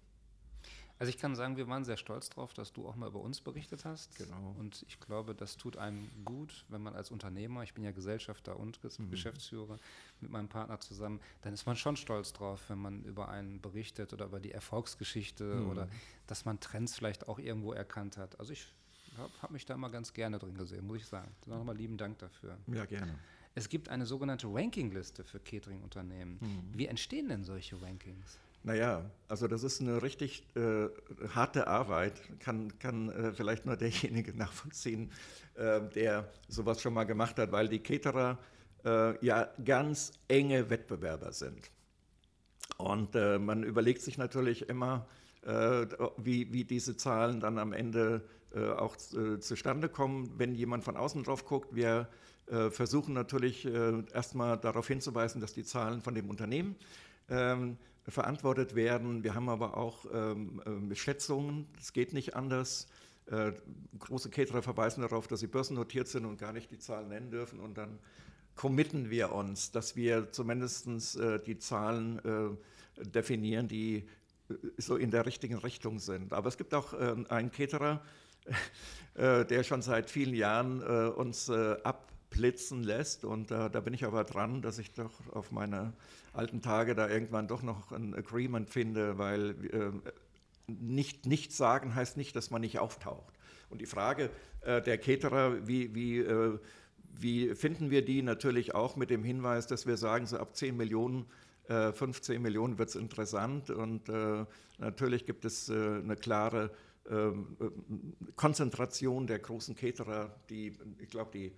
Also ich kann sagen, wir waren sehr stolz darauf, dass du auch mal über uns berichtet hast. Genau. Und ich glaube, das tut einem gut, wenn man als Unternehmer, ich bin ja Gesellschafter und mhm. Geschäftsführer mit meinem Partner zusammen, dann ist man schon stolz drauf, wenn man über einen berichtet oder über die Erfolgsgeschichte mhm. oder dass man Trends vielleicht auch irgendwo erkannt hat. Also ich habe hab mich da mal ganz gerne drin gesehen, muss ich sagen. Nochmal lieben Dank dafür. Ja, gerne. Es gibt eine sogenannte Rankingliste für Catering-Unternehmen. Mhm. Wie entstehen denn solche Rankings? Naja, also das ist eine richtig äh, harte Arbeit, kann, kann äh, vielleicht nur derjenige nachvollziehen, äh, der sowas schon mal gemacht hat, weil die Caterer äh, ja ganz enge Wettbewerber sind. Und äh, man überlegt sich natürlich immer, äh, wie, wie diese Zahlen dann am Ende auch zustande kommen, wenn jemand von außen drauf guckt. Wir versuchen natürlich erstmal darauf hinzuweisen, dass die Zahlen von dem Unternehmen ähm, verantwortet werden. Wir haben aber auch ähm, äh, Schätzungen, das geht nicht anders. Äh, große Caterer verweisen darauf, dass sie börsennotiert sind und gar nicht die Zahlen nennen dürfen. Und dann committen wir uns, dass wir zumindest äh, die Zahlen äh, definieren, die äh, so in der richtigen Richtung sind. Aber es gibt auch ähm, einen Caterer, äh, der schon seit vielen Jahren uns ab blitzen lässt. Und äh, da bin ich aber dran, dass ich doch auf meine alten Tage da irgendwann doch noch ein Agreement finde, weil äh, nicht, nichts sagen heißt nicht, dass man nicht auftaucht. Und die Frage äh, der Caterer, wie, wie, äh, wie finden wir die natürlich auch mit dem Hinweis, dass wir sagen, so ab 10 Millionen 15 äh, Millionen wird es interessant und äh, natürlich gibt es äh, eine klare ähm, Konzentration der großen Caterer, die, ich glaube, die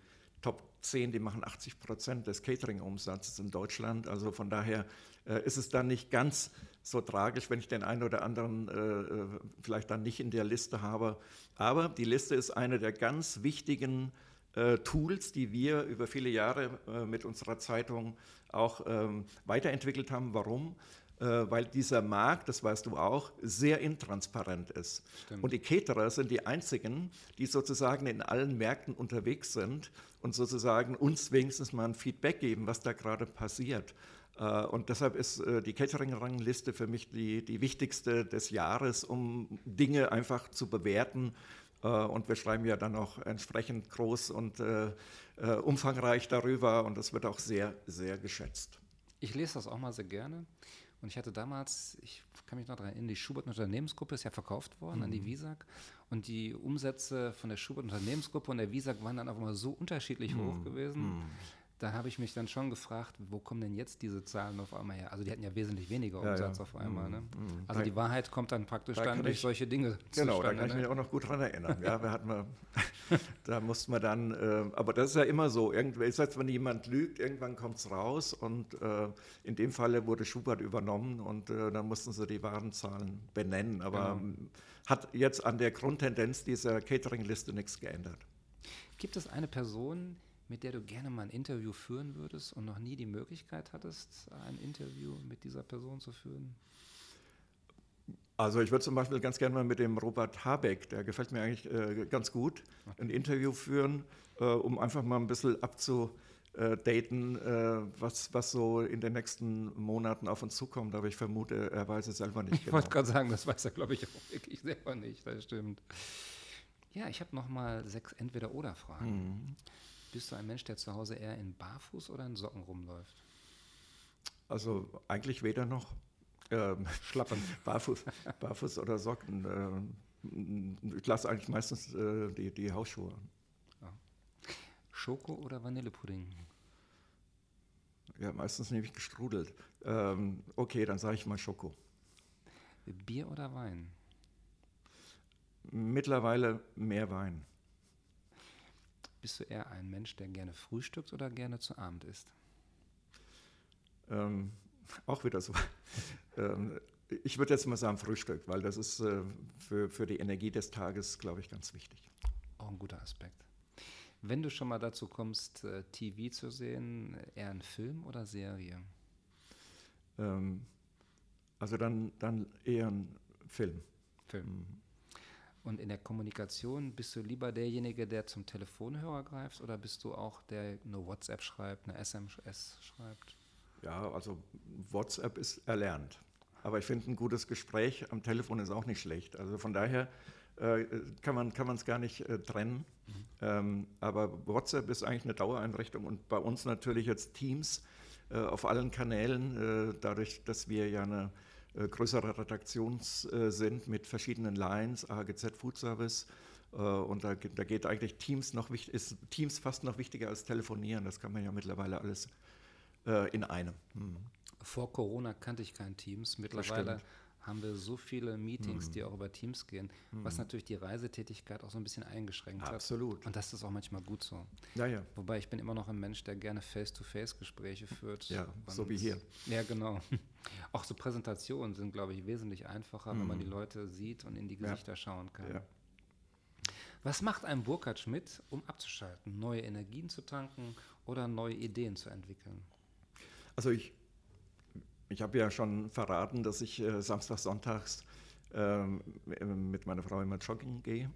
Top 10, die machen 80 Prozent des Catering-Umsatzes in Deutschland. Also von daher äh, ist es dann nicht ganz so tragisch, wenn ich den einen oder anderen äh, äh, vielleicht dann nicht in der Liste habe. Aber die Liste ist eine der ganz wichtigen äh, Tools, die wir über viele Jahre äh, mit unserer Zeitung auch ähm, weiterentwickelt haben. Warum? Äh, weil dieser Markt, das weißt du auch, sehr intransparent ist. Stimmt. Und die Caterer sind die einzigen, die sozusagen in allen Märkten unterwegs sind und sozusagen uns wenigstens mal ein Feedback geben, was da gerade passiert. Äh, und deshalb ist äh, die Catering-Rangliste für mich die, die wichtigste des Jahres, um Dinge einfach zu bewerten. Und wir schreiben ja dann auch entsprechend groß und umfangreich darüber und das wird auch sehr, sehr geschätzt. Ich lese das auch mal sehr gerne. Und ich hatte damals, ich kann mich noch daran erinnern, die Schubert Unternehmensgruppe ist ja verkauft worden mhm. an die mhm. Visag. Und die Umsätze von der Schubert Unternehmensgruppe und der Visag waren dann auch immer so unterschiedlich mhm. hoch gewesen. Mhm. Da habe ich mich dann schon gefragt, wo kommen denn jetzt diese Zahlen auf einmal her? Also die hatten ja wesentlich weniger Ja, Umsatz ja. auf einmal. Ne? Mhm. Also Da- die Wahrheit kommt dann praktisch da dann durch ich- solche Dinge Genau, da kann ich mich ne? auch noch gut dran erinnern. Ja, wir hatten mal, da mussten wir dann, äh, aber das ist ja immer so, irgendwie, ist als wenn jemand lügt, irgendwann kommt es raus und äh, in dem Falle wurde Schubert übernommen und äh, dann mussten sie die wahren Zahlen benennen, aber Genau. hat jetzt an der Grundtendenz dieser Catering-Liste nichts geändert. Gibt es eine Person, mit der du gerne mal ein Interview führen würdest und noch nie die Möglichkeit hattest, ein Interview mit dieser Person zu führen? Also ich würde zum Beispiel ganz gerne mal mit dem Robert Habeck, der gefällt mir eigentlich äh, ganz gut, ein Interview führen, äh, um einfach mal ein bisschen abzudaten, äh, was, was so in den nächsten Monaten auf uns zukommt. Aber ich vermute, er weiß es selber nicht Ich genau. wollte gerade sagen, das weiß er, glaube ich, auch wirklich selber nicht. Das stimmt. Ja, ich habe noch mal sechs Entweder-Oder-Fragen. Mhm. Bist du ein Mensch, der zu Hause eher in Barfuß oder in Socken rumläuft? Also eigentlich weder noch. Ähm, Schlappen. Barfuß, Barfuß oder Socken. ähm, ich lasse eigentlich meistens äh, die, die Hausschuhe an. Schoko oder Vanillepudding? Ja, meistens nehme ich gestrudelt. Ähm, okay, dann sage ich mal Schoko. Bier oder Wein? Mittlerweile mehr Wein. Bist du eher ein Mensch, der gerne frühstückt oder gerne zu Abend isst? Ähm, auch wieder so. ähm, ich würde jetzt mal sagen Frühstück, weil das ist äh, für, für die Energie des Tages, glaube ich, ganz wichtig. Auch ein guter Aspekt. Wenn du schon mal dazu kommst, äh, TV zu sehen, eher ein Film oder Serie? Ähm, also dann, dann eher ein Film. Film. Und in der Kommunikation bist du lieber derjenige, der zum Telefonhörer greift oder bist du auch der eine WhatsApp schreibt, eine SMS schreibt? Ja, also WhatsApp ist erlernt. Aber ich finde, ein gutes Gespräch am Telefon ist auch nicht schlecht. Also von daher äh, kann man kann es gar nicht äh, trennen. Ähm, aber WhatsApp ist eigentlich eine Dauereinrichtung und bei uns natürlich jetzt Teams äh, auf allen Kanälen, äh, dadurch, dass wir ja eine größere Redaktion äh, sind mit verschiedenen Lines, AGZ Food Service. Äh, und da, geht- da geht eigentlich Teams noch wichtig, ist Teams fast noch wichtiger als Telefonieren. Das kann man ja mittlerweile alles äh, in einem. Hm. Vor Corona kannte ich kein Teams. Mittlerweile. Haben wir so viele Meetings, die auch über Teams gehen, was natürlich die Reisetätigkeit auch so ein bisschen eingeschränkt hat. Absolut. Und das ist auch manchmal gut so. Ja, ja. Wobei ich bin immer noch ein Mensch, der gerne Face-to-Face-Gespräche führt. Ja, so wie hier. Ja, genau. Auch so Präsentationen sind, glaube ich, wesentlich einfacher, wenn man die Leute sieht und in die Gesichter schauen kann. Ja. Was macht ein Burkhard Schmidt, um abzuschalten, neue Energien zu tanken oder neue Ideen zu entwickeln? Also ich, ich habe ja schon verraten, dass ich äh, samstags, sonntags ähm, mit meiner Frau immer joggen gehe.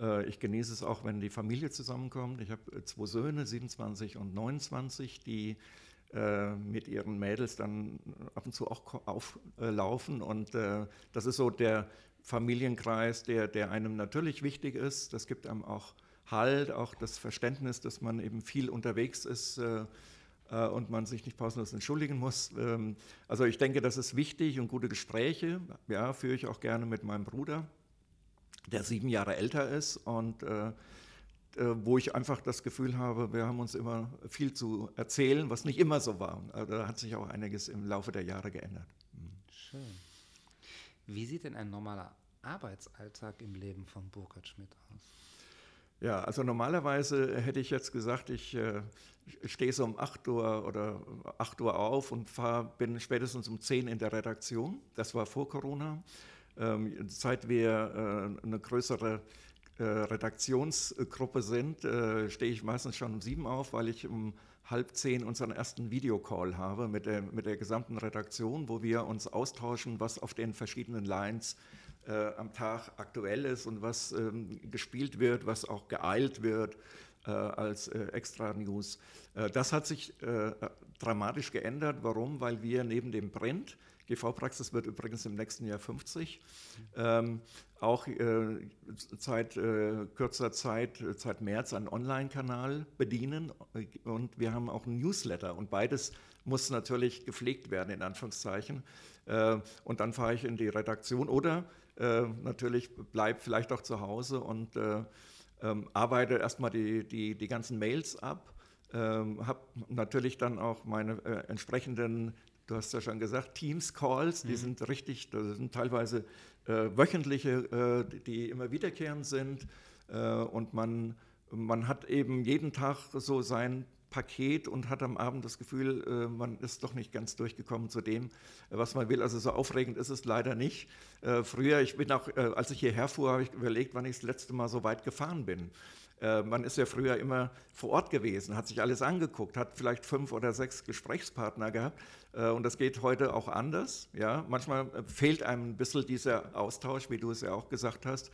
Äh, ich genieße es auch, wenn die Familie zusammenkommt. Ich habe äh, zwei Söhne, 27 und 29, die äh, mit ihren Mädels dann ab und zu auch auflaufen. Und äh, das ist so der Familienkreis, der, der einem natürlich wichtig ist. Das gibt einem auch Halt, auch das Verständnis, dass man eben viel unterwegs ist. Äh, und man sich nicht pausenlos entschuldigen muss. Ähm, Also ich denke, das ist wichtig und gute Gespräche, ja, führe ich auch gerne mit meinem Bruder, der sieben Jahre älter ist und äh, äh, wo ich einfach das Gefühl habe, wir haben uns immer viel zu erzählen, was nicht immer so war. Also da hat sich auch einiges im Laufe der Jahre geändert. Schön. Wie sieht denn ein normaler Arbeitsalltag im Leben von Burkhard Schmidt aus? Ja, also normalerweise hätte ich jetzt gesagt, ich äh, stehe so um 8 Uhr oder 8 Uhr auf und fahr, bin spätestens um 10 in der Redaktion. Das war vor Corona. Ähm, seit wir äh, eine größere äh, Redaktionsgruppe sind, äh, stehe ich meistens schon um 7 auf, weil ich um halb zehn unseren ersten Videocall habe mit der, mit der gesamten Redaktion, wo wir uns austauschen, was auf den verschiedenen Lines äh, am Tag aktuell ist und was ähm, gespielt wird, was auch geeilt wird äh, als äh, Extra-News. Äh, das hat sich äh, dramatisch geändert. Warum? Weil wir neben dem Print, GV-Praxis wird übrigens im nächsten Jahr 50, ähm, auch äh, seit äh, kürzer Zeit, äh, seit März, einen Online-Kanal bedienen und wir haben auch einen Newsletter und beides muss natürlich gepflegt werden, in Anführungszeichen. Äh, und dann fahre ich in die Redaktion oder äh, natürlich bleibe vielleicht auch zu Hause und äh, ähm, arbeite erstmal die, die, die ganzen Mails ab ähm, habe natürlich dann auch meine äh, entsprechenden, du hast ja schon gesagt, Teams-Calls, die mhm. sind richtig, das sind teilweise äh, wöchentliche, äh, die immer wiederkehrend sind äh, und man, man hat eben jeden Tag so sein Paket und hat am Abend das Gefühl, äh, man ist doch nicht ganz durchgekommen zu dem, was man will. Also so aufregend ist es leider nicht. Äh, früher, ich bin auch, als ich hierher fuhr, habe ich überlegt, wann ich das letzte Mal so weit gefahren bin. Äh, man ist ja früher immer vor Ort gewesen, hat sich alles angeguckt, hat vielleicht fünf oder sechs Gesprächspartner gehabt. Äh, und das geht heute auch anders. Ja? Manchmal äh, fehlt einem ein bisschen dieser Austausch, wie du es ja auch gesagt hast.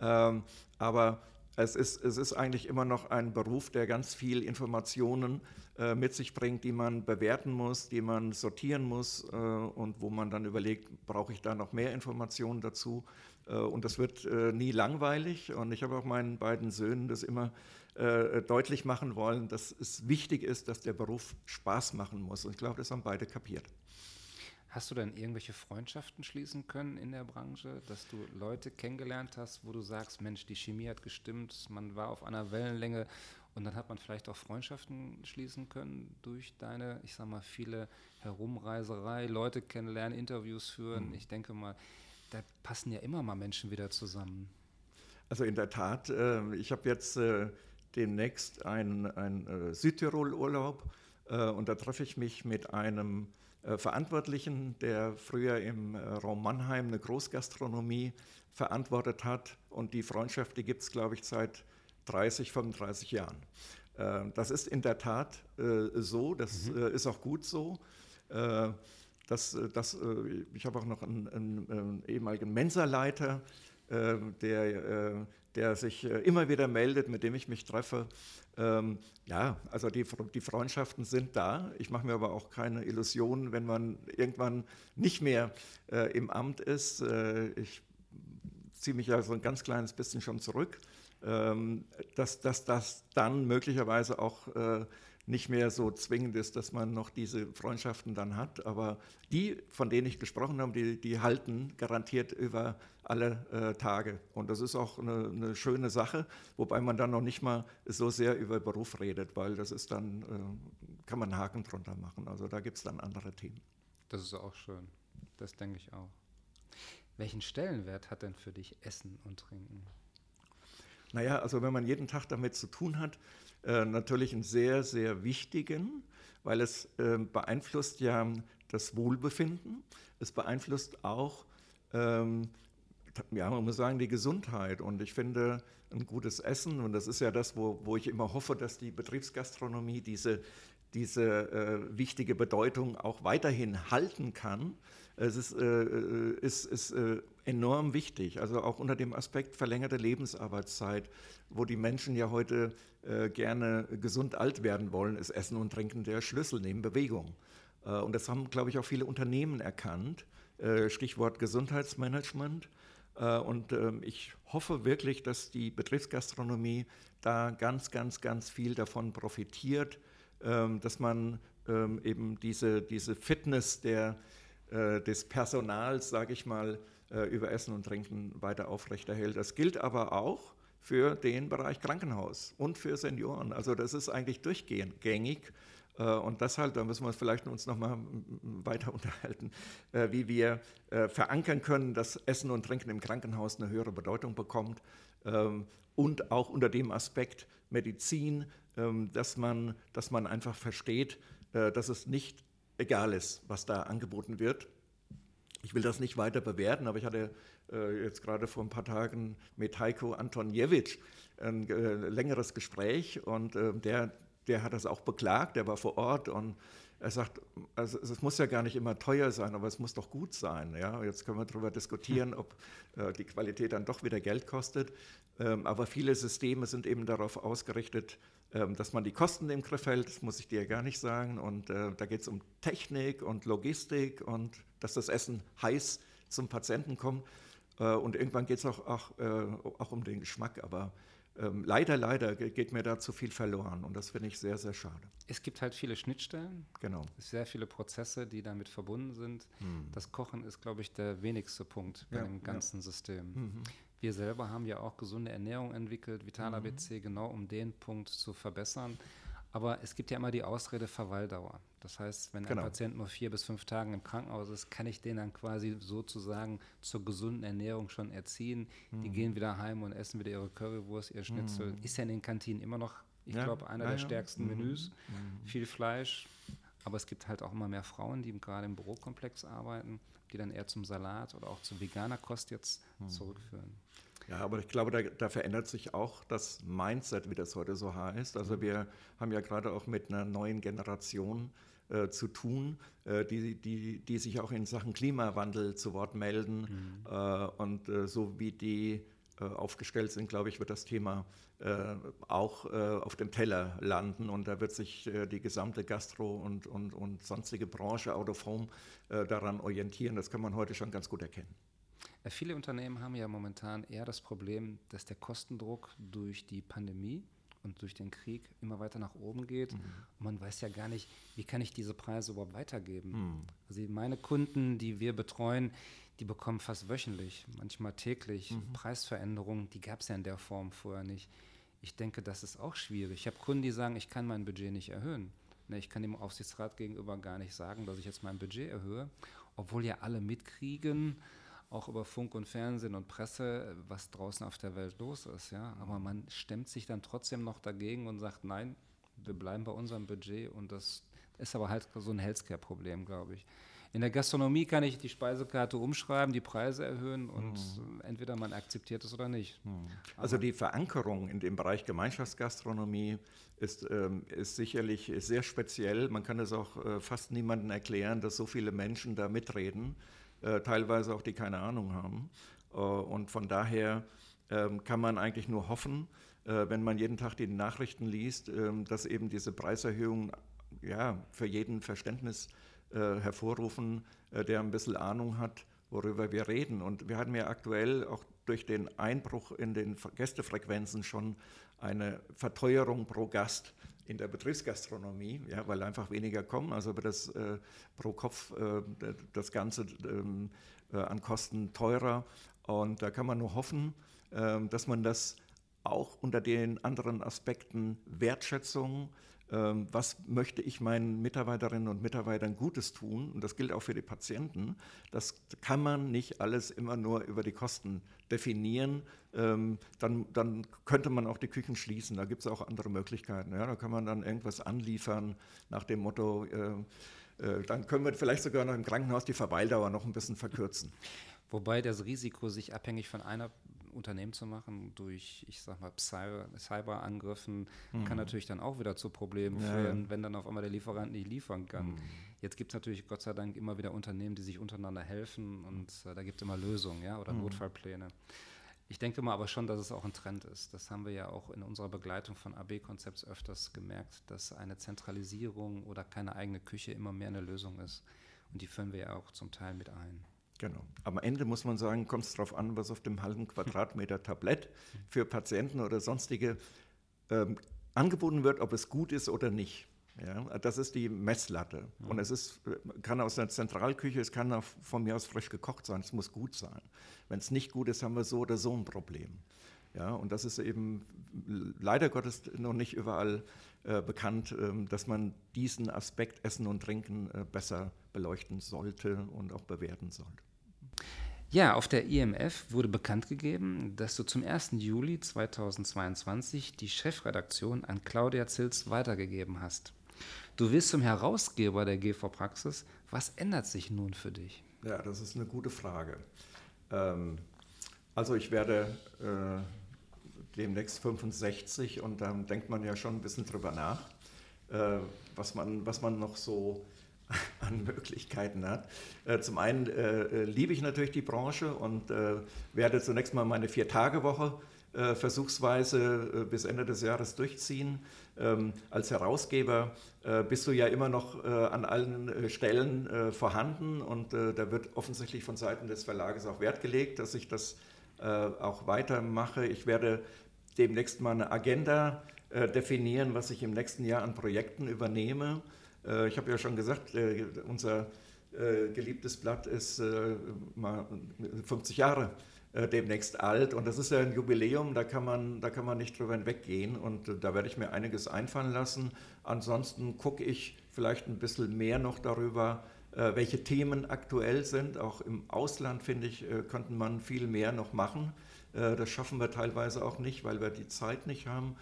Ähm, aber es ist, es ist eigentlich immer noch ein Beruf, der ganz viel Informationen äh, mit sich bringt, die man bewerten muss, die man sortieren muss äh, und wo man dann überlegt, brauche ich da noch mehr Informationen dazu? Äh, und das wird äh, nie langweilig. Und ich habe auch meinen beiden Söhnen das immer äh, deutlich machen wollen, dass es wichtig ist, dass der Beruf Spaß machen muss. Und ich glaube, das haben beide kapiert. Hast du denn irgendwelche Freundschaften schließen können in der Branche, dass du Leute kennengelernt hast, wo du sagst, Mensch, die Chemie hat gestimmt, man war auf einer Wellenlänge und dann hat man vielleicht auch Freundschaften schließen können durch deine, ich sag mal, viele Herumreiserei, Leute kennenlernen, Interviews führen. Mhm. Ich denke mal, da passen ja immer mal Menschen wieder zusammen. Also in der Tat, äh, ich habe jetzt äh, demnächst einen, einen äh, Südtirol-Urlaub und da treffe ich mich mit einem Verantwortlichen, der früher im Raum Mannheim eine Großgastronomie verantwortet hat. Und die Freundschaft, die gibt es, glaube ich, seit 30, 35 Jahren. Das ist in der Tat so, das mhm. ist auch gut so. Das, äh, das, äh, ich habe auch noch einen, einen, ehemaligen Mensa-Leiter, äh, der, der sich immer wieder meldet, mit dem ich mich treffe. Ähm, ja, also die, die Freundschaften sind da. Ich mache mir aber auch keine Illusionen, wenn man irgendwann nicht mehr im Amt ist. ich ziehe mich ja so ein ganz kleines bisschen schon zurück, ähm, dass, dass das dann möglicherweise auch nicht mehr so zwingend ist, dass man noch diese Freundschaften dann hat. Aber die, von denen ich gesprochen habe, die, die halten garantiert über alle äh, Tage. Und das ist auch eine, eine, schöne Sache, wobei man dann noch nicht mal so sehr über Beruf redet, weil das ist dann, äh, kann man einen Haken drunter machen. Also da gibt es dann andere Themen. Das ist auch schön. Das denke ich auch. Welchen Stellenwert hat denn für dich Essen und Trinken? Naja, also wenn man jeden Tag damit zu tun hat, äh, natürlich einen sehr, sehr wichtigen, weil es äh, beeinflusst ja das Wohlbefinden, es beeinflusst auch, ähm, ja, man muss sagen, die Gesundheit. Und ich finde, ein gutes Essen, und das ist ja das, wo, wo ich immer hoffe, dass die Betriebsgastronomie diese, diese äh, wichtige Bedeutung auch weiterhin halten kann. Es ist, äh, äh ist, ist äh, enorm wichtig, also auch unter dem Aspekt verlängerte Lebensarbeitszeit, wo die Menschen ja heute äh, gerne gesund alt werden wollen, ist Essen und Trinken der Schlüssel neben Bewegung. Äh, und das haben, glaube ich, auch viele Unternehmen erkannt. Äh, Stichwort Gesundheitsmanagement. Äh, und ähm, ich hoffe wirklich, dass die Betriebsgastronomie da ganz, ganz, ganz viel davon profitiert, ähm, dass man ähm, eben diese, diese Fitness der, äh, des Personals, sage ich mal, äh, über Essen und Trinken weiter aufrechterhält. Das gilt aber auch für den Bereich Krankenhaus und für Senioren. Also das ist eigentlich durchgehend gängig. Äh, und deshalb, da müssen wir uns vielleicht uns noch mal weiter unterhalten, äh, wie wir verankern können, dass Essen und Trinken im Krankenhaus eine höhere Bedeutung bekommt. Ähm, und auch unter dem Aspekt Medizin, ähm, dass man, dass man einfach versteht, dass es nicht egal ist, was da angeboten wird, ich will das nicht weiter bewerten, aber ich hatte äh, jetzt gerade vor ein paar Tagen mit Heiko Antoniewicz ein äh, längeres Gespräch und äh, der, der hat das auch beklagt, der war vor Ort und er sagt, also es muss ja gar nicht immer teuer sein, aber es muss doch gut sein. Ja? Jetzt können wir darüber diskutieren, ob äh, die Qualität dann doch wieder Geld kostet. Ähm, aber viele Systeme sind eben darauf ausgerichtet, dass man die Kosten im Griff hält, das muss ich dir gar nicht sagen. Und äh, da geht es um Technik und Logistik und dass das Essen heiß zum Patienten kommt. Äh, und irgendwann geht es auch, auch, äh, auch, um den Geschmack. Aber ähm, leider, leider geht mir da zu viel verloren. Und das finde ich sehr, sehr schade. Es gibt halt viele Schnittstellen. Genau. Sehr viele Prozesse, die damit verbunden sind. Hm. Das Kochen ist, glaube ich, der wenigste Punkt bei ja, dem ganzen ja. System. Mhm. Wir selber haben ja auch gesunde Ernährung entwickelt, Vital ABC, mhm. genau um den Punkt zu verbessern. Aber es gibt ja immer die Ausrede Verweildauer. Das heißt, wenn genau. ein Patient nur vier bis fünf Tage im Krankenhaus ist, kann ich den dann quasi sozusagen zur gesunden Ernährung schon erziehen. Mhm. Die gehen wieder heim und essen wieder ihre Currywurst, ihr Schnitzel. Mhm. Ist ja in den Kantinen immer noch, ich ja. glaube, einer ja, der ja. stärksten mhm. Menüs. Mhm. Viel Fleisch. Aber es gibt halt auch immer mehr Frauen, die gerade im Bürokomplex arbeiten, die dann eher zum Salat oder auch zu veganer Kost jetzt mhm. zurückführen. Ja, aber ich glaube, da, da, verändert sich auch das Mindset, wie das heute so heißt. Also mhm. wir haben ja gerade auch mit einer neuen Generation äh, zu tun, äh, die, die, die sich auch in Sachen Klimawandel zu Wort melden. Mhm. Äh, und äh, so wie die aufgestellt sind, glaube ich, wird das Thema äh, auch auf dem Teller landen. Und da wird sich die gesamte Gastro- und, und, und sonstige Branche, Out of Home, daran orientieren. Das kann man heute schon ganz gut erkennen. Viele Unternehmen haben ja momentan eher das Problem, dass der Kostendruck durch die Pandemie und durch den Krieg immer weiter nach oben geht. Mhm. Und man weiß ja gar nicht, wie kann ich diese Preise überhaupt weitergeben. Mhm. Also meine Kunden, die wir betreuen, die bekommen fast wöchentlich, manchmal täglich mhm. Preisveränderungen. Die gab es ja in der Form vorher nicht. Ich denke, das ist auch schwierig. Ich habe Kunden, die sagen, ich kann mein Budget nicht erhöhen. Ne, ich kann dem Aufsichtsrat gegenüber gar nicht sagen, dass ich jetzt mein Budget erhöhe, obwohl ja alle mitkriegen, auch über Funk und Fernsehen und Presse, was draußen auf der Welt los ist. Ja? Aber man stemmt sich dann trotzdem noch dagegen und sagt, nein, wir bleiben bei unserem Budget und das ist aber halt so ein Healthcare-Problem, glaube ich. In der Gastronomie kann ich die Speisekarte umschreiben, die Preise erhöhen und mhm. entweder man akzeptiert es oder nicht. Mhm. Also die Verankerung in dem Bereich Gemeinschaftsgastronomie ist, ähm, ist sicherlich sehr speziell. Man kann es auch äh, fast niemandem erklären, dass so viele Menschen da mitreden. Äh, teilweise auch die keine Ahnung haben. Äh, und von daher ähm, kann man eigentlich nur hoffen, äh, wenn man jeden Tag die Nachrichten liest, ähm, dass eben diese Preiserhöhungen ja, für jeden Verständnis hervorrufen, der ein bisschen Ahnung hat, worüber wir reden. Und wir hatten ja aktuell auch durch den Einbruch in den Gästefrequenzen schon eine Verteuerung pro Gast in der Betriebsgastronomie, ja, weil einfach weniger kommen. Also wird das äh, pro Kopf äh, das Ganze ähm, äh, an Kosten teurer. Und da kann man nur hoffen, ähm, dass man das auch unter den anderen Aspekten Wertschätzung, ähm, was möchte ich meinen Mitarbeiterinnen und Mitarbeitern Gutes tun, und das gilt auch für die Patienten, das kann man nicht alles immer nur über die Kosten definieren, ähm, dann, dann könnte man auch die Küchen schließen. Da gibt es auch andere Möglichkeiten. Ja? Da kann man dann irgendwas anliefern nach dem Motto, äh, äh, dann können wir vielleicht sogar noch im Krankenhaus die Verweildauer noch ein bisschen verkürzen. Wobei das Risiko, sich abhängig von einer Unternehmen zu machen durch, ich sag mal, Cyberangriffen, mhm. kann natürlich dann auch wieder zu Problemen ja, führen, wenn dann auf einmal der Lieferant nicht liefern kann. Mhm. Jetzt gibt es natürlich Gott sei Dank immer wieder Unternehmen, die sich untereinander helfen und äh, da gibt es immer Lösungen ja, oder mhm. Notfallpläne. Ich denke mal aber schon, dass es auch ein Trend ist. Das haben wir ja auch in unserer Begleitung von AB-Konzepts öfters gemerkt, dass eine Zentralisierung oder keine eigene Küche immer mehr eine Lösung ist. Und die führen wir ja auch zum Teil mit ein. Genau. Am Ende muss man sagen, kommt es darauf an, was auf dem halben Quadratmeter Tablett für Patienten oder sonstige ähm, angeboten wird, ob es gut ist oder nicht. Ja, das ist die Messlatte. Und es ist, kann aus der Zentralküche, es kann von mir aus frisch gekocht sein, es muss gut sein. Wenn es nicht gut ist, haben wir so oder so ein Problem. Ja, und das ist eben leider Gottes noch nicht überall äh, bekannt, äh, dass man diesen Aspekt Essen und Trinken äh, besser beleuchten sollte und auch bewerten sollte. Ja, auf der IMF wurde bekannt gegeben, dass du zum 1. Juli 2022 die Chefredaktion an Claudia Zils weitergegeben hast. Du wirst zum Herausgeber der GV Praxis. Was ändert sich nun für dich? Ja, das ist eine gute Frage. Ähm, also ich werde äh, demnächst 65 und dann denkt man ja schon ein bisschen drüber nach, äh, was, man, was man noch so an Möglichkeiten hat. Äh, zum einen äh, äh, liebe ich natürlich die Branche und werde zunächst mal meine Vier-Tage-Woche versuchsweise bis Ende des Jahres durchziehen. Ähm, als Herausgeber bist du ja immer noch an allen Stellen vorhanden und da wird offensichtlich von Seiten des Verlages auch Wert gelegt, dass ich das auch weitermache. Ich werde demnächst mal eine Agenda definieren, was ich im nächsten Jahr an Projekten übernehme. Äh, ich habe ja schon gesagt, äh, unser äh, geliebtes Blatt ist mal 50 Jahre äh, demnächst alt und das ist ja ein Jubiläum, da kann man, da kann man nicht drüber hinweggehen und äh, da werde ich mir einiges einfallen lassen. Ansonsten gucke ich vielleicht ein bisschen mehr noch darüber, äh, welche Themen aktuell sind. Auch im Ausland, finde ich, könnte man viel mehr noch machen. Das schaffen wir teilweise auch nicht, weil wir die Zeit nicht haben.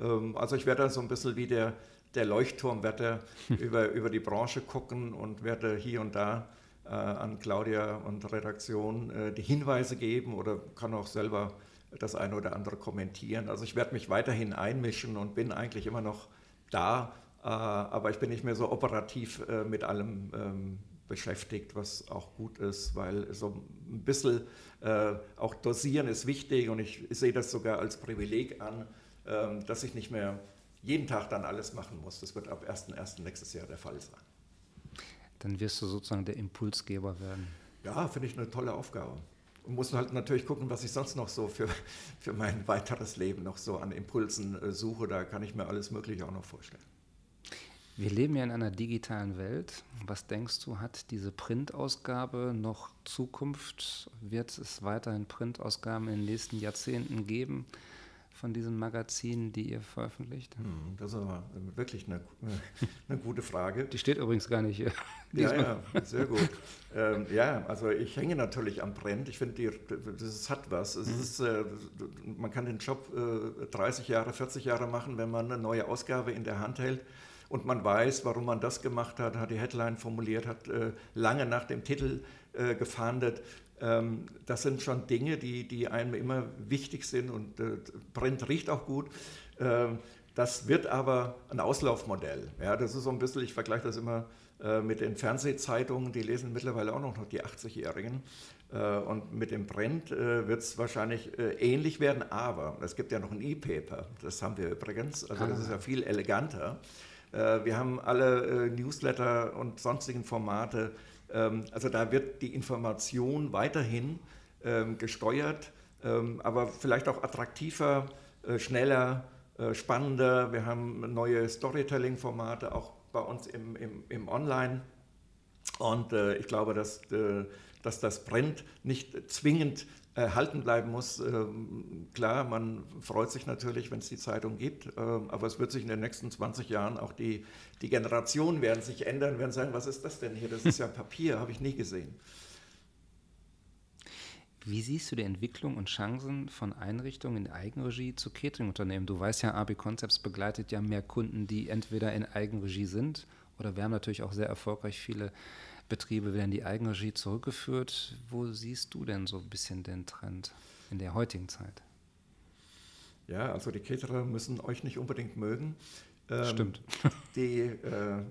Ähm, also ich werde da so ein bisschen wie der, der Leuchtturmwetter über, über die Branche gucken und werde hier und da äh, an Claudia und Redaktion äh, die Hinweise geben oder kann auch selber das eine oder andere kommentieren. Also ich werde mich weiterhin einmischen und bin eigentlich immer noch da, äh, aber ich bin nicht mehr so operativ mit allem ähm, beschäftigt, was auch gut ist, weil so ein bisschen auch dosieren ist wichtig und ich sehe das sogar als Privileg an, ähm, dass ich nicht mehr jeden Tag dann alles machen muss. Das wird ab 1.1. nächstes Jahr der Fall sein dann wirst du sozusagen der Impulsgeber werden. Ja, finde ich eine tolle Aufgabe. Und muss halt natürlich gucken, was ich sonst noch so für, für mein weiteres Leben noch so an Impulsen äh, suche. Da kann ich mir alles Mögliche auch noch vorstellen. Wir leben ja in einer digitalen Welt. Was denkst du, hat diese Printausgabe noch Zukunft? Wird es weiterhin Printausgaben in den nächsten Jahrzehnten geben? Von diesen Magazinen, die ihr veröffentlicht? Hm, das ist aber wirklich eine, eine gute Frage. Die steht übrigens gar nicht hier. ja, ja, sehr gut. Ähm, ja, also ich hänge natürlich am Brand. Ich finde, das hat was. Es mhm. ist, äh, man kann den Job äh, 30 Jahre, 40 Jahre machen, wenn man eine neue Ausgabe in der Hand hält und man weiß, warum man das gemacht hat, hat die Headline formuliert, hat äh, lange nach dem Titel äh, gefahndet. Ähm, das sind schon Dinge, die, die einem immer wichtig sind und äh, Print riecht auch gut. Ähm, das wird aber ein Auslaufmodell. Ja, das ist so ein bisschen, ich vergleiche das immer äh, mit den Fernsehzeitungen, die lesen mittlerweile auch noch die 80-Jährigen. Äh, und mit dem Print wird es wahrscheinlich ähnlich werden, aber es gibt ja noch ein E-Paper, das haben wir übrigens, also das ist ja viel eleganter. Wir haben alle Newsletter und sonstigen Formate also da wird die Information weiterhin ähm, gesteuert, ähm, aber vielleicht auch attraktiver, äh, schneller, äh, spannender. Wir haben neue Storytelling-Formate auch bei uns im, im, im Online. Und äh, ich glaube, dass, dass das Print nicht zwingend erhalten bleiben muss. Ähm, klar, man freut sich natürlich, wenn es die Zeitung gibt, ähm, aber es wird sich in den nächsten 20 Jahren auch die, die Generationen werden sich ändern, werden sagen, was ist das denn hier? Das ist ja Papier, habe ich nie gesehen. Wie siehst du die Entwicklung und Chancen von Einrichtungen in Eigenregie zu Catering-Unternehmen? Du weißt ja, AB Concepts begleitet ja mehr Kunden, die entweder in Eigenregie sind oder wir haben natürlich auch sehr erfolgreich viele Betriebe werden die Eigenregie zurückgeführt. Wo siehst du denn so ein bisschen den Trend in der heutigen Zeit? Ja, also die Caterer müssen euch nicht unbedingt mögen. Ähm, Stimmt. Die, äh,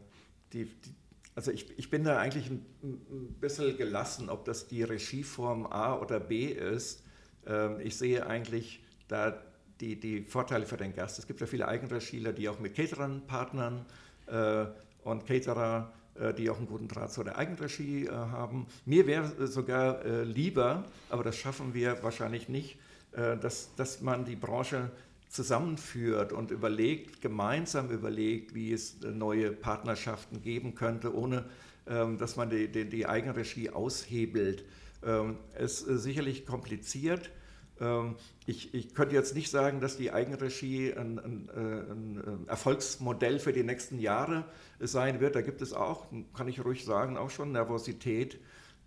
die, die, also ich, ich bin da eigentlich ein, ein bisschen gelassen, ob das die Regieform A oder B ist. Ähm, ich sehe eigentlich da die, die Vorteile für den Gast. Es gibt ja viele Eigenregieler, die auch mit Caterern partnern äh, und Caterer die auch einen guten Draht zu der Eigenregie äh, haben. Mir wäre sogar äh, lieber, aber das schaffen wir wahrscheinlich nicht, dass, dass man die Branche zusammenführt und überlegt, gemeinsam überlegt, wie es neue Partnerschaften geben könnte, ohne ähm, dass man die, die, die Eigenregie aushebelt. Ähm, es ist sicherlich kompliziert. Ähm, ich, ich, könnte jetzt nicht sagen, dass die Eigenregie ein, ein, ein, Erfolgsmodell für die nächsten Jahre sein wird. Da gibt es auch, kann ich ruhig sagen, auch schon Nervosität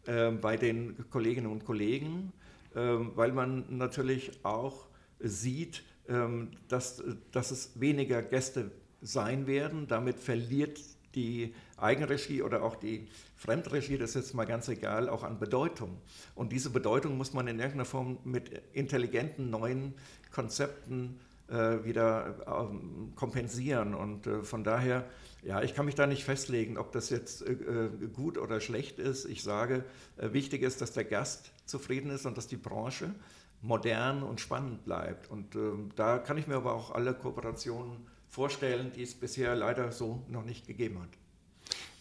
äh, bei den Kolleginnen und Kollegen, äh, weil man natürlich auch sieht, äh, dass, dass es weniger Gäste sein werden. Damit verliert die Eigenregie oder auch die Fremdregie, das ist jetzt mal ganz egal, auch an Bedeutung. Und diese Bedeutung muss man in irgendeiner Form mit intelligenten neuen Konzepten äh, wieder ähm, kompensieren. Und äh, von daher, ja, ich kann mich da nicht festlegen, ob das jetzt äh, äh gut oder schlecht ist. Ich sage, äh, wichtig ist, dass der Gast zufrieden ist und dass die Branche modern und spannend bleibt. Und ähm, da kann ich mir aber auch alle Kooperationen vorstellen, die es bisher leider so noch nicht gegeben hat.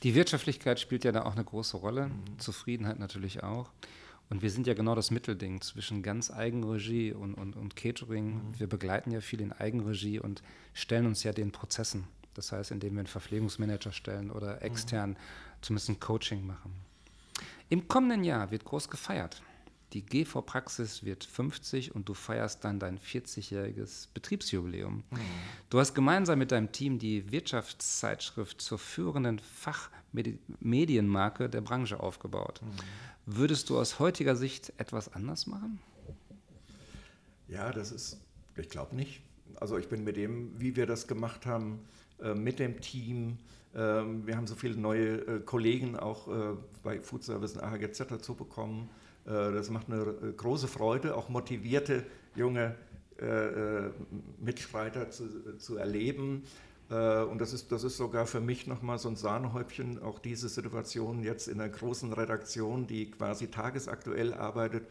Die Wirtschaftlichkeit spielt ja da auch eine große Rolle, mhm. Zufriedenheit natürlich auch. Und wir sind ja genau das Mittelding zwischen ganz Eigenregie und, und, und Catering. Mhm. Wir begleiten ja viel in Eigenregie und stellen uns ja den Prozessen. Das heißt, indem wir einen Verpflegungsmanager stellen oder extern mhm. zumindest ein Coaching machen. Im kommenden Jahr wird groß gefeiert. Die GV Praxis wird 50 und du feierst dann dein 40-jähriges Betriebsjubiläum. Mhm. Du hast gemeinsam mit deinem Team die Wirtschaftszeitschrift zur führenden Fachmedienmarke der Branche aufgebaut. Mhm. Würdest du aus heutiger Sicht etwas anders machen? Ja, das ist, ich glaube nicht. Also ich bin mit dem, wie wir das gemacht haben, äh, mit dem Team, ähm, wir haben so viele neue äh, Kollegen auch äh, bei Food Service und AHGZ dazu bekommen. Das macht eine große Freude, auch motivierte junge Mitstreiter zu, zu erleben. Und das ist, das ist sogar für mich nochmal so ein Sahnehäubchen, auch diese Situation jetzt in einer großen Redaktion, die quasi tagesaktuell arbeitet,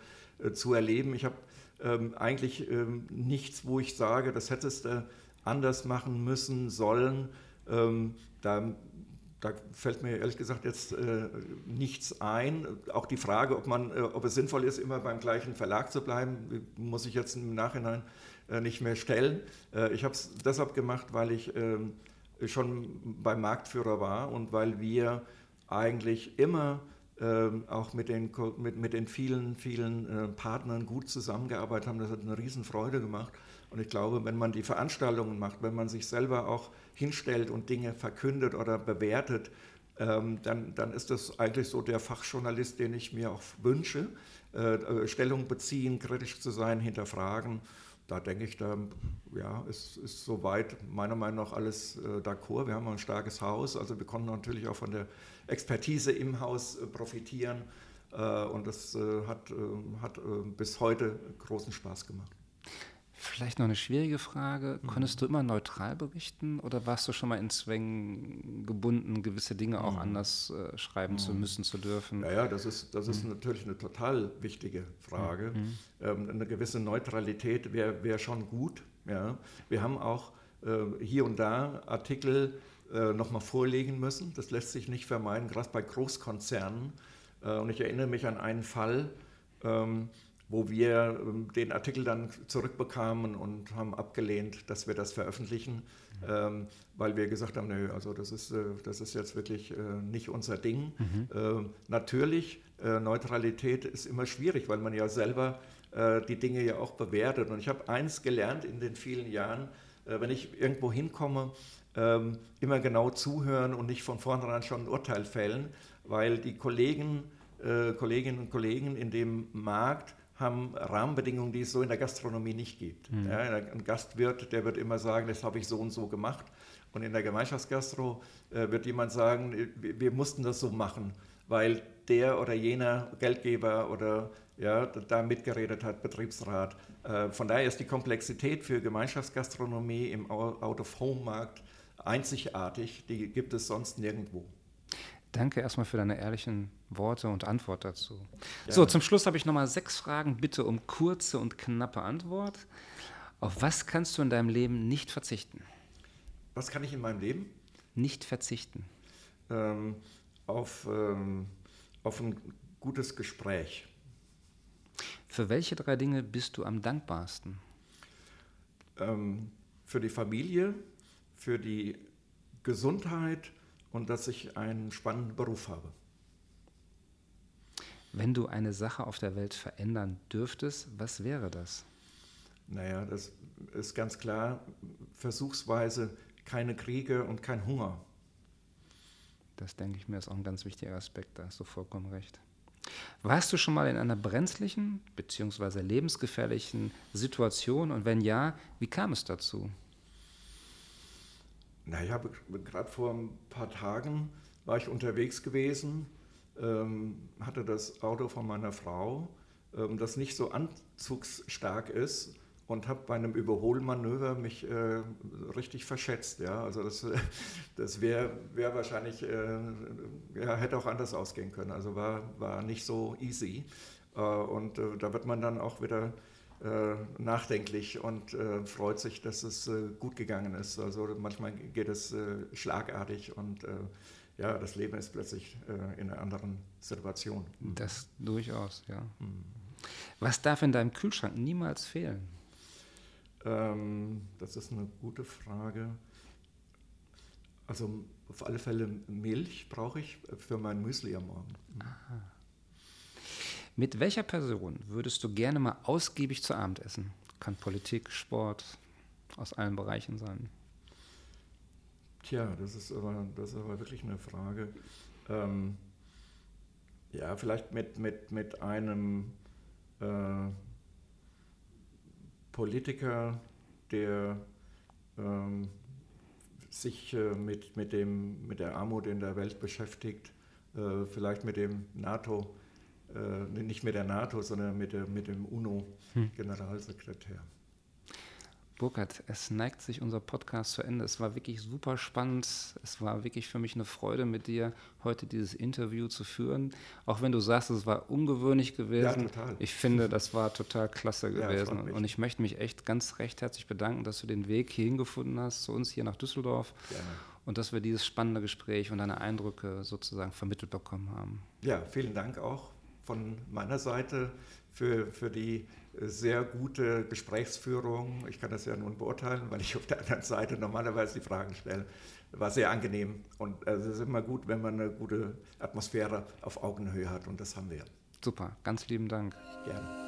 zu erleben. Ich habe ähm, eigentlich ähm, nichts, wo ich sage, das hättest du anders machen müssen, sollen. Ähm, da, da, fällt mir ehrlich gesagt jetzt äh, nichts ein. Auch die Frage, ob, man, äh, ob es sinnvoll ist, immer beim gleichen Verlag zu bleiben, muss ich jetzt im Nachhinein äh, nicht mehr stellen. Äh, ich habe es deshalb gemacht, weil ich ähm, schon beim Marktführer war und weil wir eigentlich immer auch mit den, mit, mit den vielen, vielen äh, Partnern gut zusammengearbeitet haben. Das hat eine Riesenfreude gemacht. Und ich glaube, wenn man die Veranstaltungen macht, wenn man sich selber auch hinstellt und Dinge verkündet oder bewertet, ähm, dann, dann ist das eigentlich so der Fachjournalist, den ich mir auch wünsche. Äh, äh Stellung beziehen, kritisch zu sein, hinterfragen. Da denke ich, da ja, ist, ist soweit meiner Meinung nach alles äh, d'accord. Wir haben ein starkes Haus, also wir konnten natürlich auch von der Expertise im Haus äh, profitieren. Äh, und das äh, hat, hat bis heute großen Spaß gemacht. Vielleicht noch eine schwierige Frage. Mhm. Konntest du immer neutral berichten oder warst du schon mal in Zwängen gebunden, gewisse Dinge auch mhm. anders äh, schreiben mhm. zu müssen, zu dürfen? Ja, ja das ist, das ist mhm. natürlich eine total wichtige Frage. Mhm. Ähm, eine gewisse Neutralität wäre wär schon gut. Ja. Wir haben auch äh, hier und da Artikel äh, nochmal vorlegen müssen. Das lässt sich nicht vermeiden, gerade bei Großkonzernen. Äh, und ich erinnere mich an einen Fall, ähm, wo wir ähm, den Artikel dann zurückbekamen und haben abgelehnt, dass wir das veröffentlichen, mhm. ähm, weil wir gesagt haben, nö, also das ist, äh, das ist jetzt wirklich äh, nicht unser Ding. Mhm. Ähm, natürlich, äh, Neutralität ist immer schwierig, weil man ja selber äh, die Dinge ja auch bewertet. Und ich habe eins gelernt in den vielen Jahren, äh, wenn ich irgendwo hinkomme, ähm, immer genau zuhören und nicht von vornherein schon ein Urteil fällen, weil die Kollegen, Kolleginnen und Kollegen in dem Markt haben Rahmenbedingungen, die es so in der Gastronomie nicht gibt. Mhm. Ja, ein Gastwirt, der wird immer sagen, das habe ich so und so gemacht. Und in der Gemeinschaftsgastro äh, wird jemand sagen, wir, wir, mussten das so machen, weil der oder jener Geldgeber oder ja, da mitgeredet hat, Betriebsrat. Äh, von daher ist die Komplexität für Gemeinschaftsgastronomie im Out-of-Home-Markt einzigartig, die gibt es sonst nirgendwo. Danke erstmal für deine ehrlichen Worte und Antwort dazu. Ja. So, zum Schluss habe ich nochmal sechs Fragen. Bitte um kurze und knappe Antwort. Auf was kannst du in deinem Leben nicht verzichten? Was kann ich in meinem Leben? Nicht verzichten. Ähm, auf, ähm, auf ein gutes Gespräch. Für welche drei Dinge bist du am dankbarsten? Ähm, für die Familie, für die Gesundheit und dass ich einen spannenden Beruf habe. Wenn du eine Sache auf der Welt verändern dürftest, was wäre das? Naja, das ist ganz klar, versuchsweise keine Kriege und kein Hunger. Das denke ich mir ist auch ein ganz wichtiger Aspekt, da hast du vollkommen recht. Warst du schon mal in einer brenzlichen bzw. lebensgefährlichen Situation und wenn ja, wie kam es dazu? Naja, gerade vor ein paar Tagen war ich unterwegs gewesen, ähm, hatte das Auto von meiner Frau, ähm, das nicht so anzugsstark ist und habe bei einem Überholmanöver mich äh, richtig verschätzt. Ja? Also das, das wäre wär wahrscheinlich, äh, ja, hätte auch anders ausgehen können. Also war, war nicht so easy. Äh, und äh, da wird man dann auch wieder nachdenklich und äh, freut sich, dass es äh, gut gegangen ist. Also manchmal geht es schlagartig und ja, das Leben ist plötzlich in einer anderen Situation. Mhm. Das durchaus, ja. Mhm. Was darf in deinem Kühlschrank niemals fehlen? Ähm, das ist eine gute Frage. Also auf alle Fälle Milch brauche ich für mein Müsli am Morgen. Aha. Mit welcher Person würdest du gerne mal ausgiebig zu Abend essen? Kann Politik, Sport, aus allen Bereichen sein. Tja, das ist aber, das ist aber wirklich eine Frage. Ähm, ja, vielleicht mit, mit, mit einem äh, Politiker, der ähm, sich äh, mit, mit, dem, mit der Armut in der Welt beschäftigt, äh, vielleicht mit dem NATO, äh, nicht mit der NATO, sondern mit, der, mit dem UNO-Generalsekretär. Hm. Burkhard, es neigt sich unser Podcast zu Ende. Es war wirklich super spannend. Es war wirklich für mich eine Freude, mit dir heute dieses Interview zu führen. Auch wenn du sagst, es war ungewöhnlich gewesen. Ja, total. Ich finde, das war total klasse gewesen. Ja, und ich möchte mich echt ganz recht herzlich bedanken, dass du den Weg hierhin gefunden hast, zu uns hier nach Düsseldorf. Gerne. Und dass wir dieses spannende Gespräch und deine Eindrücke sozusagen vermittelt bekommen haben. Ja, vielen Dank auch von meiner Seite für, für die sehr gute Gesprächsführung. Ich kann das ja nun beurteilen, weil ich auf der anderen Seite normalerweise die Fragen stelle. War sehr angenehm und es ist immer gut, wenn man eine gute Atmosphäre auf Augenhöhe hat und das haben wir. Super, ganz lieben Dank. Gerne.